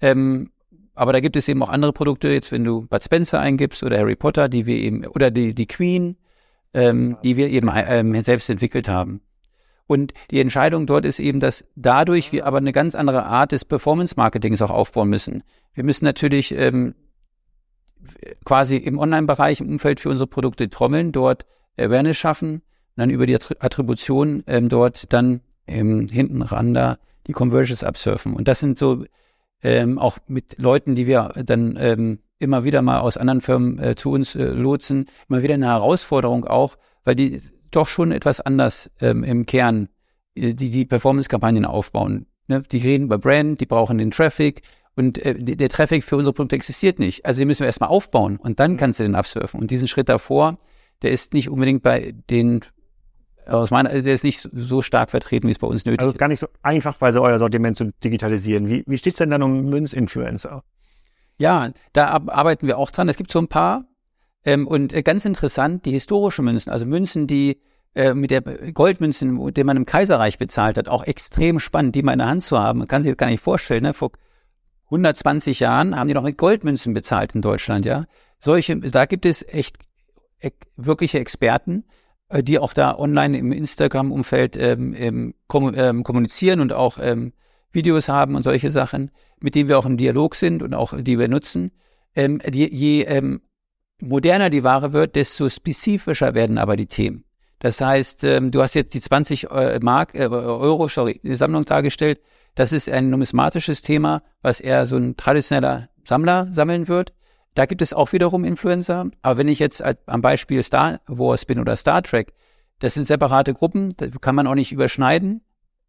Ähm, aber da gibt es eben auch andere Produkte, jetzt wenn du Bud Spencer eingibst oder Harry Potter, die wir eben, oder die, die Queen, ähm, die wir eben ähm, selbst entwickelt haben. Und die Entscheidung dort ist eben, dass dadurch wir aber eine ganz andere Art des Performance-Marketings auch aufbauen müssen. Wir müssen natürlich ähm, quasi im Online-Bereich, im Umfeld für unsere Produkte trommeln, dort Awareness schaffen, dann über die Attribution ähm, dort dann ähm, hinten ran da die Conversions absurfen. Und das sind so ähm, auch mit Leuten, die wir dann ähm, immer wieder mal aus anderen Firmen äh, zu uns äh, lotsen, immer wieder eine Herausforderung auch, weil die doch schon etwas anders ähm, im Kern äh, die, die Performance-Kampagnen aufbauen. Ne? Die reden über Brand, die brauchen den Traffic und äh, der Traffic für unsere Produkte existiert nicht. Also den müssen wir erstmal aufbauen und dann mhm. kannst du den absurfen. Und diesen Schritt davor, der ist nicht unbedingt bei den aus meiner, der ist nicht so stark vertreten, wie es bei uns nötig ist. Also ist gar nicht so einfach, weil so euer Sortiment zu digitalisieren. Wie, wie steht es denn dann um Münzinfluencer? Ja, da arbeiten wir auch dran. Es gibt so ein paar. Ähm, und äh, ganz interessant, die historischen Münzen, also Münzen, die äh, mit der Goldmünzen, die man im Kaiserreich bezahlt hat, auch extrem spannend, die mal in der Hand zu haben. Man kann sich das gar nicht vorstellen. Ne? Vor 120 Jahren haben die noch mit Goldmünzen bezahlt in Deutschland, ja. Solche, da gibt es echt e wirkliche Experten, die auch da online im Instagram-Umfeld ähm, ähm, ähm, kommunizieren und auch ähm, Videos haben und solche Sachen, mit denen wir auch im Dialog sind und auch die wir nutzen. Ähm, die, je ähm, moderner die Ware wird, desto spezifischer werden aber die Themen. Das heißt, ähm, du hast jetzt die 20 äh, Mark, äh, Euro, sorry, Sammlung dargestellt. Das ist ein numismatisches Thema, was eher so ein traditioneller Sammler sammeln wird. Da gibt es auch wiederum Influencer. Aber wenn ich jetzt am Beispiel Star Wars bin oder Star Trek, das sind separate Gruppen, da kann man auch nicht überschneiden.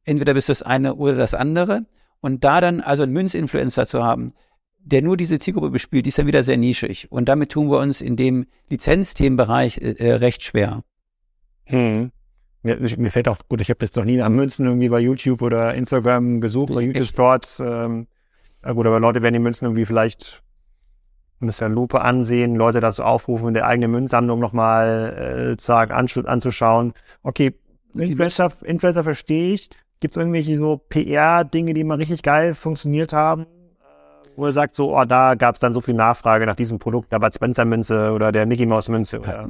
Entweder bist du das eine oder das andere. Und da dann also einen Münzinfluencer zu haben, der nur diese Zielgruppe bespielt, die ist dann wieder sehr nischig. Und damit tun wir uns in dem Lizenzthemenbereich äh, äh recht schwer. Hm. Mir, mir fällt auch gut, ich habe jetzt noch nie nach Münzen irgendwie bei YouTube oder Instagram gesucht oder YouTube Shorts. Ähm, gut, aber Leute werden die Münzen irgendwie vielleicht mit der Lupe ansehen, Leute dazu aufrufen, in der eigenen Münzsammlung nochmal äh, anzuschauen. Okay, Influencer, Influencer verstehe ich. Gibt es irgendwelche so PR-Dinge, die mal richtig geil funktioniert haben? wo er sagt, so, oh, da gab es dann so viel Nachfrage nach diesem Produkt, der Bud Spencer Münze oder der Mickey Mouse Münze. Oder?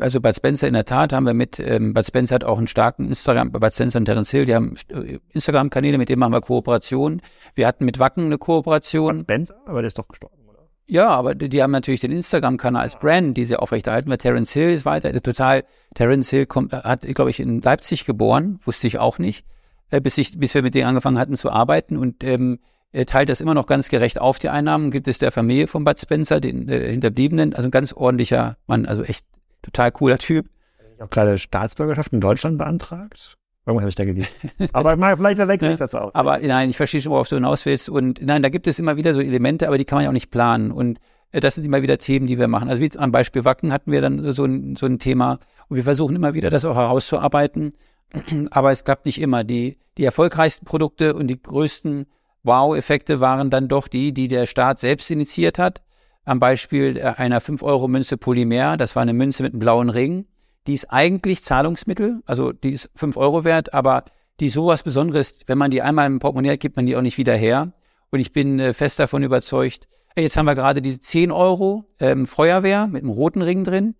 Also Bud Spencer in der Tat haben wir mit, ähm, Bud Spencer hat auch einen starken Instagram, Bud Spencer und Terence Hill, die haben äh, Instagram-Kanäle, mit denen machen wir Kooperationen. Wir hatten mit Wacken eine Kooperation. Bud Spencer? Aber der ist doch gestorben. Ja, aber die, die haben natürlich den Instagram-Kanal als Brand, die sie aufrechterhalten. Weil Terence Hill ist weiter, total, Terence Hill kommt, hat, glaube ich, in Leipzig geboren, wusste ich auch nicht, äh, bis ich, bis wir mit denen angefangen hatten zu arbeiten und ähm, er teilt das immer noch ganz gerecht auf, die Einnahmen, gibt es der Familie von Bud Spencer, den äh, Hinterbliebenen, also ein ganz ordentlicher Mann, also echt total cooler Typ. Ich habe gerade Staatsbürgerschaft in Deutschland beantragt. Irgendwas habe ich da gelesen. aber mal, vielleicht verwechsel ich das auch. Aber nein, ich verstehe schon, worauf du hinaus willst. Und nein, da gibt es immer wieder so Elemente, aber die kann man ja auch nicht planen. Und äh, das sind immer wieder Themen, die wir machen. Also wie am Beispiel Wacken hatten wir dann so ein, so ein Thema. Und wir versuchen immer wieder, das auch herauszuarbeiten. aber es klappt nicht immer. Die, die erfolgreichsten Produkte und die größten Wow-Effekte waren dann doch die, die der Staat selbst initiiert hat. Am Beispiel einer 5-Euro-Münze Polymer, das war eine Münze mit einem blauen Ring. Die ist eigentlich Zahlungsmittel, also die ist 5 Euro wert, aber die ist sowas Besonderes, wenn man die einmal im Portemonnaie hat, gibt man die auch nicht wieder her. Und ich bin äh, fest davon überzeugt, jetzt haben wir gerade diese 10 Euro ähm, Feuerwehr mit einem roten Ring drin.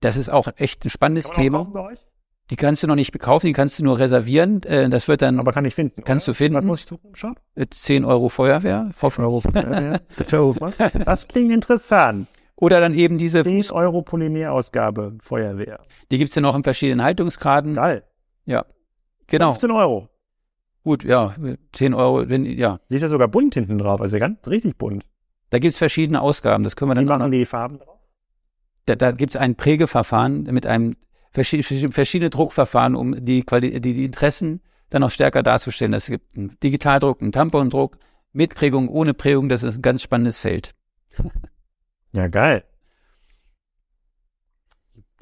Das ist auch echt ein spannendes Thema. Die kannst du noch nicht kaufen, die kannst du nur reservieren. Äh, das wird dann. Aber kann ich finden. Kannst oder? du finden. Was muss ich suchen im Shop? 10 Euro Feuerwehr. 10 Euro Feuerwehr. das klingt interessant. Oder dann eben diese 10 Euro Polymerausgabe Feuerwehr. Die gibt's ja noch in verschiedenen Haltungsgraden. Geil. Ja. Genau. 15 Euro. Gut, ja, 10 Euro, wenn, ja. Sie ist ja sogar bunt hinten drauf, also ganz richtig bunt. Da gibt's verschiedene Ausgaben, das können wir dann. Wie machen die Farben drauf? Da, da gibt's ein Prägeverfahren mit einem verschiedene Druckverfahren, um die, Quali die, die Interessen dann noch stärker darzustellen. Es gibt einen Digitaldruck, einen Tampondruck, mit Prägung, ohne Prägung. Das ist ein ganz spannendes Feld. Ja, geil.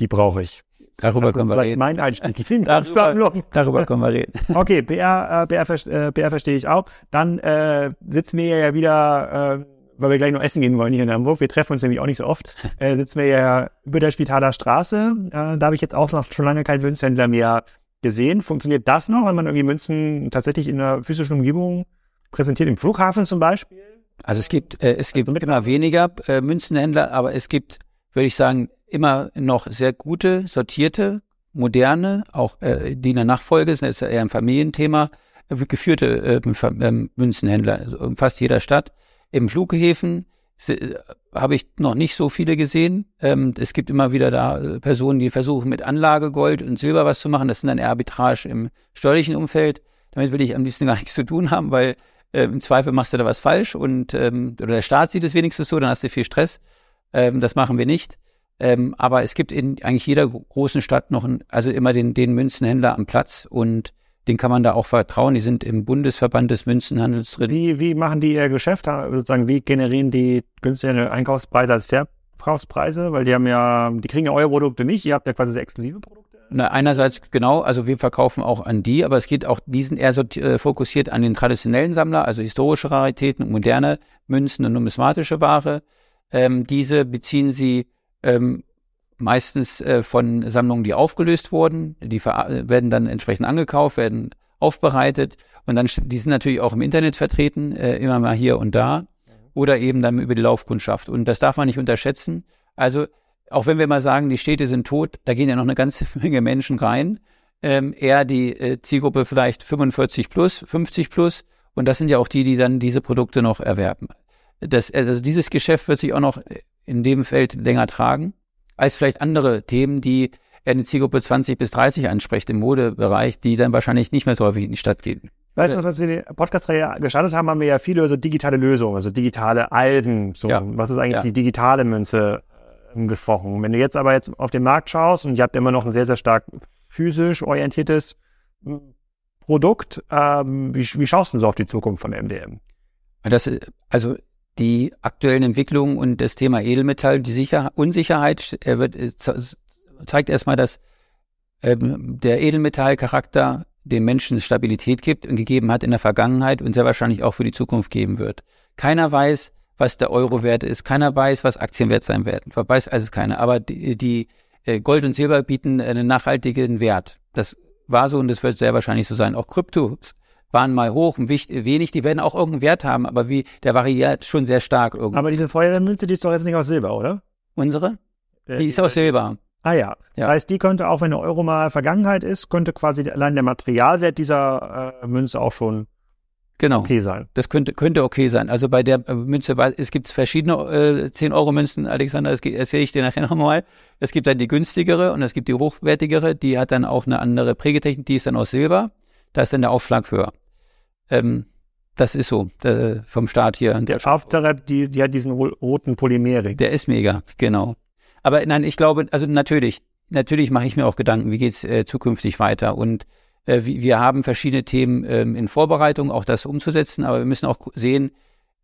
Die brauche ich. Darüber das können wir reden. mein Einstieg. Ich finde darüber, darüber können wir reden. Okay, BR, äh, BR, äh, BR verstehe ich auch. Dann äh, sitzen wir ja wieder äh, weil wir gleich noch essen gehen wollen hier in Hamburg. Wir treffen uns nämlich auch nicht so oft. Äh, sitzen wir ja über der Spitaler Straße. Äh, da habe ich jetzt auch noch schon lange keinen Münzhändler mehr gesehen. Funktioniert das noch, wenn man irgendwie Münzen tatsächlich in einer physischen Umgebung präsentiert, im Flughafen zum Beispiel? Also es gibt, äh, es gibt also immer weniger äh, Münzenhändler, aber es gibt, würde ich sagen, immer noch sehr gute, sortierte, moderne, auch äh, die in der Nachfolge sind, das ist eher ein Familienthema, äh, geführte äh, ähm, Münzenhändler, also in fast jeder Stadt. Im Flughäfen äh, habe ich noch nicht so viele gesehen. Ähm, es gibt immer wieder da Personen, die versuchen mit Anlagegold und Silber was zu machen. Das sind dann eher Arbitrage im steuerlichen Umfeld. Damit will ich am liebsten gar nichts zu tun haben, weil äh, im Zweifel machst du da was falsch und ähm, oder der Staat sieht es wenigstens so, dann hast du viel Stress. Ähm, das machen wir nicht. Ähm, aber es gibt in eigentlich jeder großen Stadt noch, ein, also immer den, den Münzenhändler am Platz und den kann man da auch vertrauen. Die sind im Bundesverband des Münzenhandels drin. Wie, wie machen die ihr Geschäft? Sozusagen, wie generieren die günstigen Einkaufspreise als Verkaufspreise? Weil die haben ja, die kriegen ja eure Produkte nicht. Ihr habt ja quasi exklusive Produkte. Na, einerseits genau, also wir verkaufen auch an die, aber es geht auch, die sind eher so äh, fokussiert an den traditionellen Sammler, also historische Raritäten, moderne Münzen und numismatische Ware. Ähm, diese beziehen sie ähm, meistens äh, von Sammlungen, die aufgelöst wurden. Die werden dann entsprechend angekauft, werden aufbereitet und dann, die sind natürlich auch im Internet vertreten, äh, immer mal hier und da oder eben dann über die Laufkundschaft. Und das darf man nicht unterschätzen. Also auch wenn wir mal sagen, die Städte sind tot, da gehen ja noch eine ganze Menge Menschen rein. Ähm, eher die äh, Zielgruppe vielleicht 45 plus, 50 plus. Und das sind ja auch die, die dann diese Produkte noch erwerben. Das, also dieses Geschäft wird sich auch noch in dem Feld länger tragen, als vielleicht andere Themen, die eine Zielgruppe 20 bis 30 anspricht im Modebereich, die dann wahrscheinlich nicht mehr so häufig in die Stadt gehen. Weißt du, als wir die Podcast-Reihe gestartet haben, haben wir ja viele so digitale Lösungen, also digitale Alben. So, ja. was ist eigentlich ja. die digitale Münze gesprochen? Wenn du jetzt aber jetzt auf den Markt schaust und ihr habt immer noch ein sehr, sehr stark physisch orientiertes hm, Produkt, ähm, wie, wie schaust du so auf die Zukunft von MDM? Das, also die aktuellen Entwicklungen und das Thema Edelmetall, die Sicher Unsicherheit er wird, äh, zeigt erstmal, dass ähm, der Edelmetallcharakter den Menschen Stabilität gibt und gegeben hat in der Vergangenheit und sehr wahrscheinlich auch für die Zukunft geben wird. Keiner weiß, was der Euro wert ist. Keiner weiß, was Aktien wert sein werden. Weiß also keiner. Aber die, die äh, Gold und Silber bieten einen nachhaltigen Wert. Das war so und das wird sehr wahrscheinlich so sein. Auch Kryptos waren mal hoch und wenig, die werden auch irgendeinen Wert haben, aber wie, der variiert schon sehr stark irgendwie. Aber diese Feuerwehrmünze, die ist doch jetzt nicht aus Silber, oder? Unsere? Äh, die ist aus Silber. Ah ja. ja. Das heißt, die könnte, auch wenn der Euro mal Vergangenheit ist, könnte quasi allein der Materialwert dieser äh, Münze auch schon genau. okay sein. Das könnte, könnte okay sein. Also bei der äh, Münze, es gibt verschiedene äh, 10-Euro-Münzen, Alexander, das erzähle ich dir nachher nochmal. Es gibt dann die günstigere und es gibt die hochwertigere, die hat dann auch eine andere Prägetechnik, die ist dann aus Silber. Da ist dann der Aufschlag höher. Ähm, das ist so, der, vom Start hier. Der Farbzerrep, die, die hat diesen roten Polymerik. Der ist mega, genau. Aber nein, ich glaube, also natürlich, natürlich mache ich mir auch Gedanken, wie geht's äh, zukünftig weiter und äh, wir haben verschiedene Themen ähm, in Vorbereitung, auch das umzusetzen, aber wir müssen auch sehen,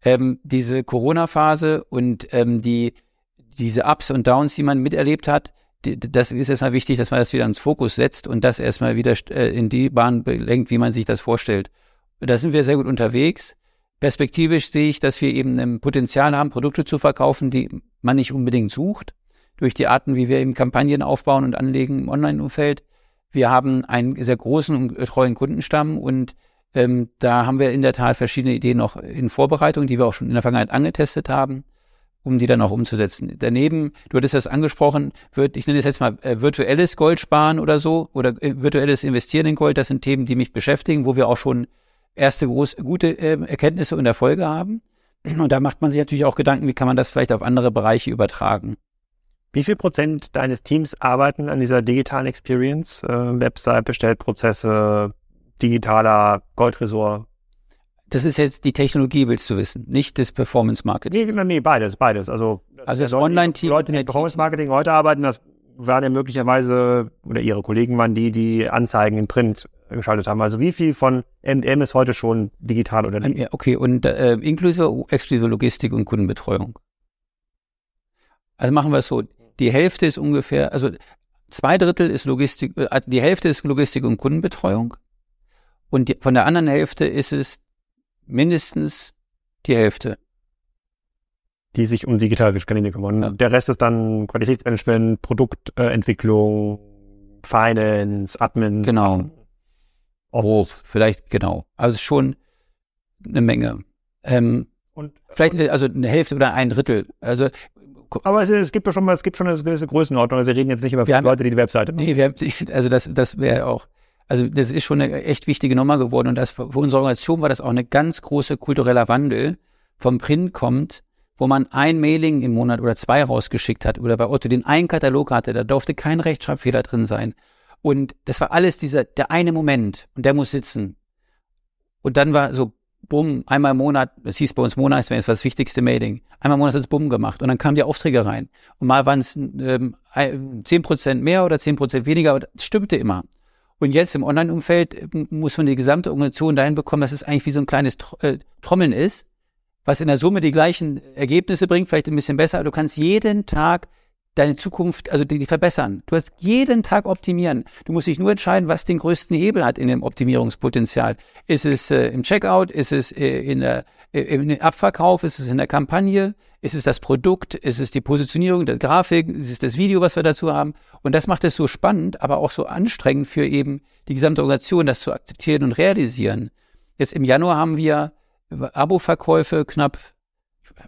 ähm, diese Corona-Phase und ähm, die, diese Ups und Downs, die man miterlebt hat, das ist erstmal wichtig, dass man das wieder ins Fokus setzt und das erstmal wieder äh, in die Bahn lenkt, wie man sich das vorstellt. Da sind wir sehr gut unterwegs. Perspektivisch sehe ich, dass wir eben ein Potenzial haben, Produkte zu verkaufen, die man nicht unbedingt sucht, durch die Arten, wie wir eben Kampagnen aufbauen und anlegen im Online-Umfeld. Wir haben einen sehr großen und treuen Kundenstamm und ähm, da haben wir in der Tat verschiedene Ideen noch in Vorbereitung, die wir auch schon in der Vergangenheit angetestet haben, um die dann auch umzusetzen. Daneben, du hattest das angesprochen, wird, ich nenne es jetzt mal äh, virtuelles Gold sparen oder so oder äh, virtuelles Investieren in Gold. Das sind Themen, die mich beschäftigen, wo wir auch schon erste groß, gute äh, Erkenntnisse und Erfolge haben. Und da macht man sich natürlich auch Gedanken, wie kann man das vielleicht auf andere Bereiche übertragen. Wie viel Prozent deines Teams arbeiten an dieser digitalen Experience? Äh, Website, Bestellprozesse, digitaler Goldresort? Das ist jetzt die Technologie, willst du wissen, nicht das Performance Marketing. Nee, nee beides, beides. Also, also das Online-Team. Leute, die Performance Marketing heute arbeiten, das waren ja möglicherweise, oder ihre Kollegen waren die, die Anzeigen in Print geschaltet haben. Also wie viel von MDM ist heute schon digital oder nicht? Okay, und äh, inklusive exklusive Logistik und Kundenbetreuung. Also machen wir es so die Hälfte ist ungefähr, also zwei Drittel ist Logistik, äh, die Hälfte ist Logistik und Kundenbetreuung. Und die, von der anderen Hälfte ist es mindestens die Hälfte. Die sich um digitale Kanäle kümmern. Ja. Der Rest ist dann Qualitätsmanagement, Produktentwicklung, äh, Finance, Admin. Genau. Oh, vielleicht, genau. Also schon eine Menge. Ähm, und vielleicht also eine Hälfte oder ein Drittel. Also aber es, es, gibt schon mal, es gibt schon eine gewisse Größenordnung. Also wir reden jetzt nicht über haben, Leute, die die Webseite machen. Nee, wir haben, also das, das wäre auch, also das ist schon eine echt wichtige Nummer geworden und das für unsere Organisation war das auch eine ganz große kultureller Wandel. Vom Print kommt, wo man ein Mailing im Monat oder zwei rausgeschickt hat oder bei Otto den einen Katalog hatte, da durfte kein Rechtschreibfehler drin sein. Und das war alles dieser, der eine Moment und der muss sitzen. Und dann war so, bumm, einmal im Monat, das hieß bei uns Monatsmail, das war das wichtigste Mailing. Einmal im Monat hat es bumm gemacht und dann kamen die Aufträge rein. Und mal waren es ähm, 10% mehr oder 10% weniger, aber das stimmte immer. Und jetzt im Online-Umfeld äh, muss man die gesamte Organisation dahin bekommen, dass es eigentlich wie so ein kleines äh, Trommeln ist, was in der Summe die gleichen Ergebnisse bringt, vielleicht ein bisschen besser, aber du kannst jeden Tag deine Zukunft, also die, die verbessern. Du hast jeden Tag optimieren. Du musst dich nur entscheiden, was den größten Hebel hat in dem Optimierungspotenzial. Ist es äh, im Checkout? Ist es äh, in der, äh, im Abverkauf? Ist es in der Kampagne? Ist es das Produkt? Ist es die Positionierung der Grafik? Ist es das Video, was wir dazu haben? Und das macht es so spannend, aber auch so anstrengend für eben die gesamte Organisation, das zu akzeptieren und realisieren. Jetzt im Januar haben wir Abo-Verkäufe knapp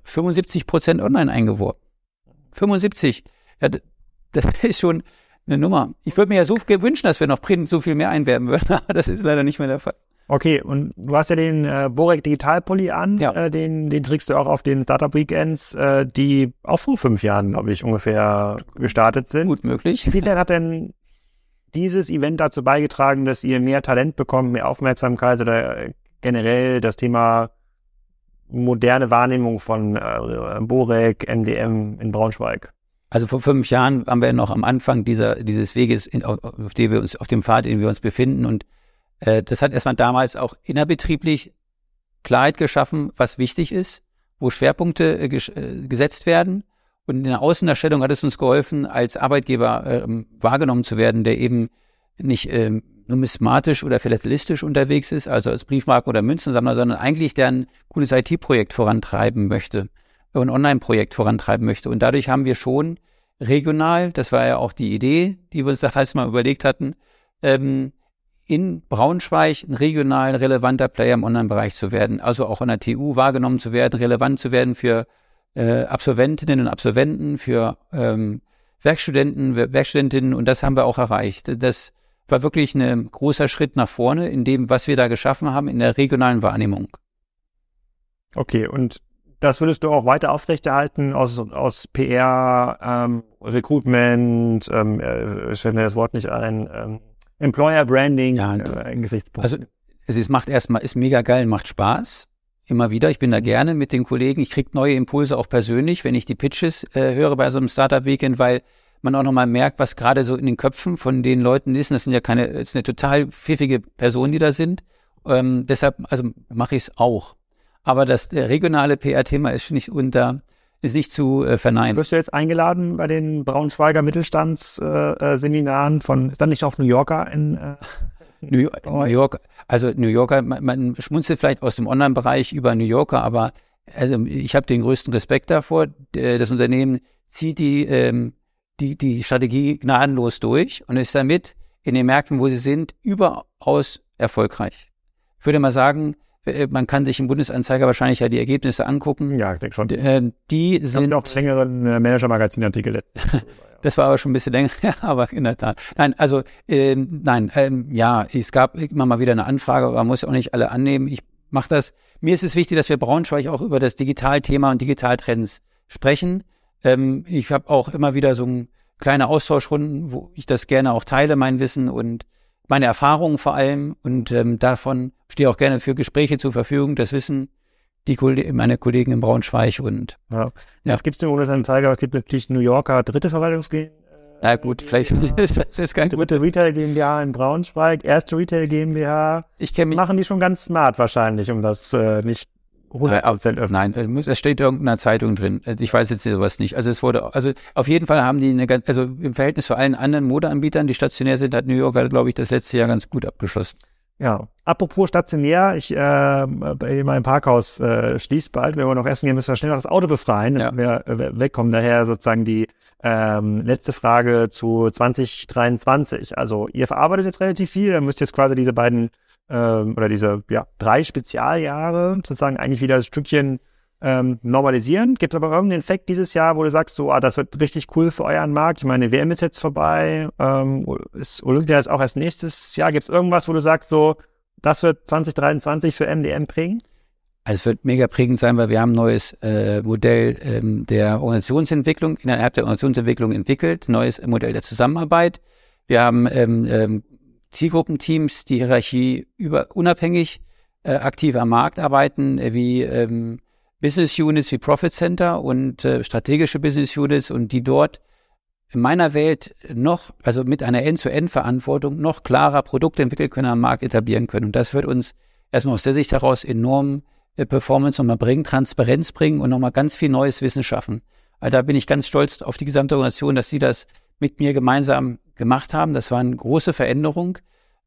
75 Prozent online eingeworben. 75. Ja, das ist schon eine Nummer. Ich würde mir ja so wünschen, dass wir noch Print so viel mehr einwerben würden, aber das ist leider nicht mehr der Fall. Okay, und du hast ja den äh, Borek Digitalpulli an, Ja. äh, den, den trägst du auch auf den Startup Weekends, äh, die auch vor fünf Jahren, glaube ich, ungefähr gestartet sind. Gut möglich. Inwiefern hat denn dieses Event dazu beigetragen, dass ihr mehr Talent bekommt, mehr Aufmerksamkeit oder äh, generell das Thema moderne Wahrnehmung von äh, Borek, MDM in Braunschweig? Also vor fünf Jahren waren wir noch am Anfang dieser, dieses Weges, in, auf, auf dem wir uns, auf dem Pfad, in dem wir uns befinden. Und äh, das hat erstmal damals auch innerbetrieblich Klarheit geschaffen, was wichtig ist, wo Schwerpunkte äh, ges- äh, gesetzt werden. Und in der Außendarstellung hat es uns geholfen, als Arbeitgeber ähm, wahrgenommen zu werden, der eben nicht ähm, numismatisch oder philatelistisch unterwegs ist, also als Briefmarken- oder Münzensammler, sondern eigentlich der ein cooles IT-Projekt vorantreiben möchte, ein Online-Projekt vorantreiben möchte. Und dadurch haben wir schon regional, das war ja auch die Idee, die wir uns damals mal überlegt hatten, ähm, in Braunschweig ein regional relevanter Player im Online-Bereich zu werden, also auch in der TU wahrgenommen zu werden, relevant zu werden für äh, Absolventinnen und Absolventen, für ähm, Werkstudenten, Wer- Werkstudentinnen und das haben wir auch erreicht. Das war wirklich ein großer Schritt nach vorne in dem, was wir da geschaffen haben in der regionalen Wahrnehmung. Okay, und das würdest du auch weiter aufrechterhalten aus, aus PR, ähm, Recruitment, ähm, äh, ich mir das Wort nicht ein, ähm, Employer Branding, Ja, äh, Gesichtspunkt. Also es macht erstmal, ist mega geil, macht Spaß. Immer wieder. Ich bin da gerne mit den Kollegen. Ich kriege neue Impulse auch persönlich, wenn ich die Pitches äh, höre bei so einem Startup-Weekend, weil man auch nochmal merkt, was gerade so in den Köpfen von den Leuten ist. Und das sind ja keine, das ist eine total pfiffige Person, die da sind. Ähm, deshalb, also mache ich es auch. Aber das äh, regionale PR-Thema ist nicht unter, ist nicht zu äh, verneinen. Wirst du jetzt eingeladen bei den Braunschweiger Mittelstandsseminaren äh, von, ist dann nicht auch New Yorker in, äh, New York, New York, also New Yorker, man, man schmunzelt vielleicht aus dem Online-Bereich über New Yorker, aber also ich habe den größten Respekt davor. D- Das Unternehmen zieht die, ähm, die, die Strategie gnadenlos durch und ist damit in den Märkten, wo sie sind, überaus erfolgreich. Ich würde mal sagen, äh, man kann sich im Bundesanzeiger wahrscheinlich ja die Ergebnisse angucken. ja, ich denke schon. Ähm, Die habe sind einen längeren äh, Manager-Magazin-Artikel letztens. das war aber schon ein bisschen länger, aber in der Tat. Nein, also ähm, nein, ähm, ja, es gab immer mal wieder eine Anfrage, aber man muss auch nicht alle annehmen. Ich mache das. Mir ist es wichtig, dass wir Braunschweig auch über das Digitalthema und Digitaltrends sprechen. Ähm, ich habe auch immer wieder so ein kleine Austauschrunden, wo ich das gerne auch teile, mein Wissen und meine Erfahrungen vor allem. Und ähm, davon stehe auch gerne für Gespräche zur Verfügung. Das wissen die Kolle- meine Kollegen in Braunschweig und Ja. Ja. ja. Es gibt im Bundesanzeiger, es gibt natürlich New Yorker dritte Verwaltungsgehen. na gut, vielleicht das ist kein Dritte Retail GmbH in Braunschweig, erste Retail GmbH. Ich kenne mich Machen die schon ganz smart wahrscheinlich, um das äh, nicht 100% öffnen. Nein, es steht in irgendeiner Zeitung drin. Also Ich weiß jetzt sowas nicht. Also es wurde, also auf jeden Fall haben die eine ganz, also im Verhältnis zu allen anderen Modeanbietern, die stationär sind, hat New York, glaube ich, das letzte Jahr ganz gut abgeschlossen. Ja. Apropos stationär, ich äh, bei meinem Parkhaus äh, schließt bald. Wenn wir noch essen gehen, müssen wir schnell noch das Auto befreien, Ja. wir äh, wegkommen. Daher sozusagen die ähm, letzte Frage zu 2023. Also ihr verarbeitet jetzt relativ viel, ihr müsst jetzt quasi diese beiden ähm, oder diese ja, drei Spezialjahre sozusagen eigentlich wieder ein Stückchen ähm, normalisieren. Gibt es aber irgendeinen Effekt dieses Jahr, wo du sagst, so, ah, das wird richtig cool für euren Markt? Ich meine, WM ist jetzt vorbei, ähm, ist Olympia jetzt auch erst nächstes Jahr. Gibt es irgendwas, wo du sagst, so, das wird 2023 für MDM prägen? Also es wird mega prägend sein, weil wir haben ein neues äh, Modell ähm, der Organisationsentwicklung, innerhalb der Organisationsentwicklung entwickelt, neues Modell der Zusammenarbeit. Wir haben ähm, ähm, Zielgruppenteams, die Hierarchie über, unabhängig äh, aktiv am Markt arbeiten, äh, wie ähm, Business Units wie Profit Center und äh, strategische Business Units und die dort in meiner Welt noch, also mit einer End-zu-End-Verantwortung, noch klarer Produkte entwickeln können, am Markt etablieren können. Und das wird uns erstmal aus der Sicht heraus enorm äh, Performance nochmal bringen, Transparenz bringen und nochmal ganz viel neues Wissen schaffen. Also da bin ich ganz stolz auf die gesamte Organisation, dass sie das mit mir gemeinsam gemacht haben. Das war eine große Veränderung.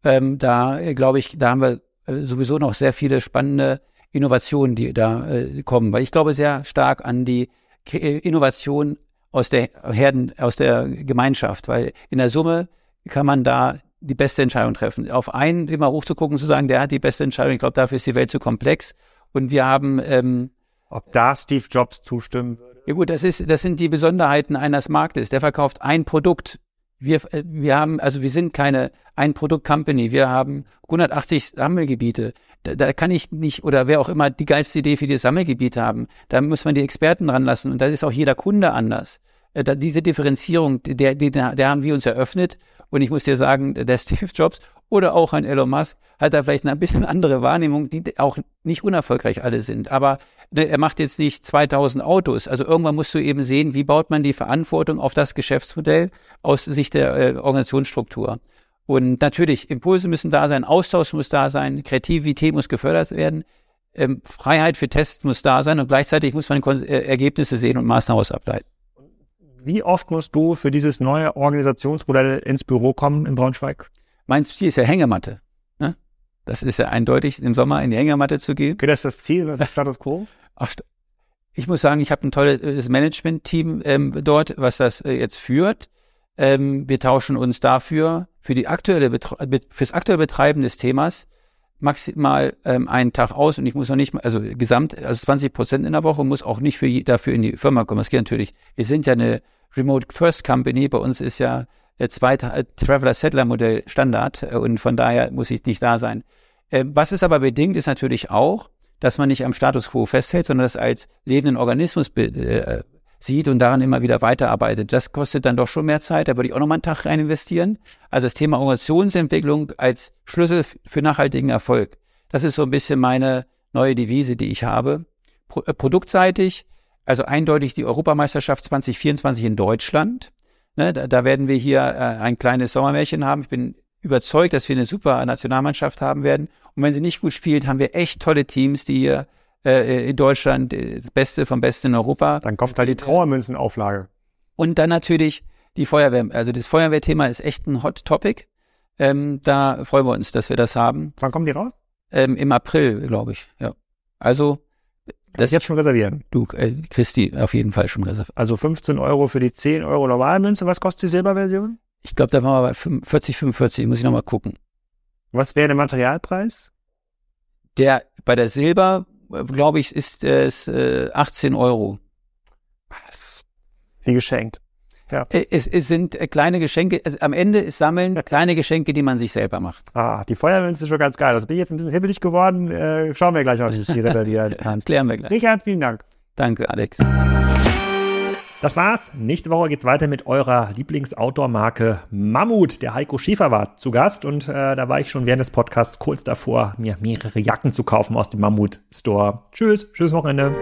Ähm, da äh, glaube ich, da haben wir äh, sowieso noch sehr viele spannende Innovationen, die da äh, kommen, weil ich glaube sehr stark an die K äh, Innovation aus der Herden, aus der Gemeinschaft, weil in der Summe kann man da die beste Entscheidung treffen. Auf einen immer hochzugucken, zu sagen, der hat die beste Entscheidung. Ich glaube, dafür ist die Welt zu komplex. Und wir haben ähm, Ob da Steve Jobs zustimmen würde? ja gut, das ist, das sind die Besonderheiten eines Marktes. Der verkauft ein Produkt. Wir, äh, wir haben, also wir sind keine Ein-Produkt-Company. Wir haben 180 Sammelgebiete. Da, da kann ich nicht, oder wer auch immer die geilste Idee für die Sammelgebiete haben, da muss man die Experten dran lassen. Und da ist auch jeder Kunde anders. Äh, da, diese Differenzierung, der, der, der haben wir uns eröffnet. Und ich muss dir sagen, der Steve Jobs oder auch ein Elon Musk hat da vielleicht eine ein bisschen andere Wahrnehmung, die auch nicht unerfolgreich alle sind. Aber ne, er macht jetzt nicht 2000 Autos. Also irgendwann musst du eben sehen, wie baut man die Verantwortung auf das Geschäftsmodell aus Sicht der äh, Organisationsstruktur. Und natürlich, Impulse müssen da sein, Austausch muss da sein, Kreativität muss gefördert werden, ähm, Freiheit für Tests muss da sein und gleichzeitig muss man Kon äh, Ergebnisse sehen und Maßnahmen ableiten. Wie oft musst du für dieses neue Organisationsmodell ins Büro kommen in Braunschweig? Mein Ziel ist ja Hängematte. Ne? Das ist ja eindeutig, im Sommer in die Hängematte zu gehen. Okay, das ist das Ziel, das ist Status Quo? Ach, ich muss sagen, ich habe ein tolles Management-Team ähm, dort, was das äh, jetzt führt. Ähm, wir tauschen uns dafür für die aktuelle Betre fürs aktuelle Betreiben des Themas maximal ähm, einen Tag aus und ich muss noch nicht mal, also gesamt, also 20 Prozent in der Woche muss auch nicht für dafür in die Firma kommen. Das geht natürlich. Wir sind ja eine Remote First Company. Bei uns ist ja zweite Traveler-Settler-Modell Standard äh, und von daher muss ich nicht da sein. Ähm, was es aber bedingt, ist natürlich auch, dass man nicht am Status quo festhält, sondern das als lebenden Organismus äh, sieht und daran immer wieder weiterarbeitet. Das kostet dann doch schon mehr Zeit, da würde ich auch nochmal einen Tag rein investieren. Also das Thema Organisationsentwicklung als Schlüssel für nachhaltigen Erfolg. Das ist so ein bisschen meine neue Devise, die ich habe. Pro äh, produktseitig, also eindeutig die Europameisterschaft 2024 in Deutschland. Ne, da, da werden wir hier äh, ein kleines Sommermärchen haben. Ich bin überzeugt, dass wir eine super Nationalmannschaft haben werden. Und wenn sie nicht gut spielt, haben wir echt tolle Teams, die hier äh, in Deutschland äh, das Beste vom Besten in Europa. Dann kommt halt die Trauermünzenauflage. Und dann natürlich die Feuerwehr. Also das Feuerwehrthema ist echt ein Hot Topic. Ähm, da freuen wir uns, dass wir das haben. Wann kommen die raus? Ähm, Im April, glaube ich. Ja. Also das jetzt schon reservieren. Du, äh, Christi, auf jeden Fall schon reserviert. Also 15 Euro für die 10 Euro Normalmünze. Was kostet die Silberversion? Ich glaube, da waren wir bei 40, 45. Muss ich nochmal gucken. Was wäre der Materialpreis? Der, bei der Silber, glaube ich, ist es äh, 18 Euro. Was? Wie geschenkt. Ja. Äh, es, es sind äh, kleine Geschenke, also am Ende ist Sammeln kleine Geschenke, die man sich selber macht. Ah, die Feuermünze ist schon ganz geil. Das bin ich jetzt ein bisschen hibbelig geworden. Äh, schauen wir gleich, was ich hier reparieren kann. Klären wir gleich. Richard, vielen Dank. Danke, Alex. Das war's. Nächste Woche geht's weiter mit eurer Lieblings-Outdoor-Marke Mammut. Der Heiko Schäfer war zu Gast und äh, da war ich schon während des Podcasts kurz davor, mir mehrere Jacken zu kaufen aus dem Mammut-Store. Tschüss, tschüss Wochenende.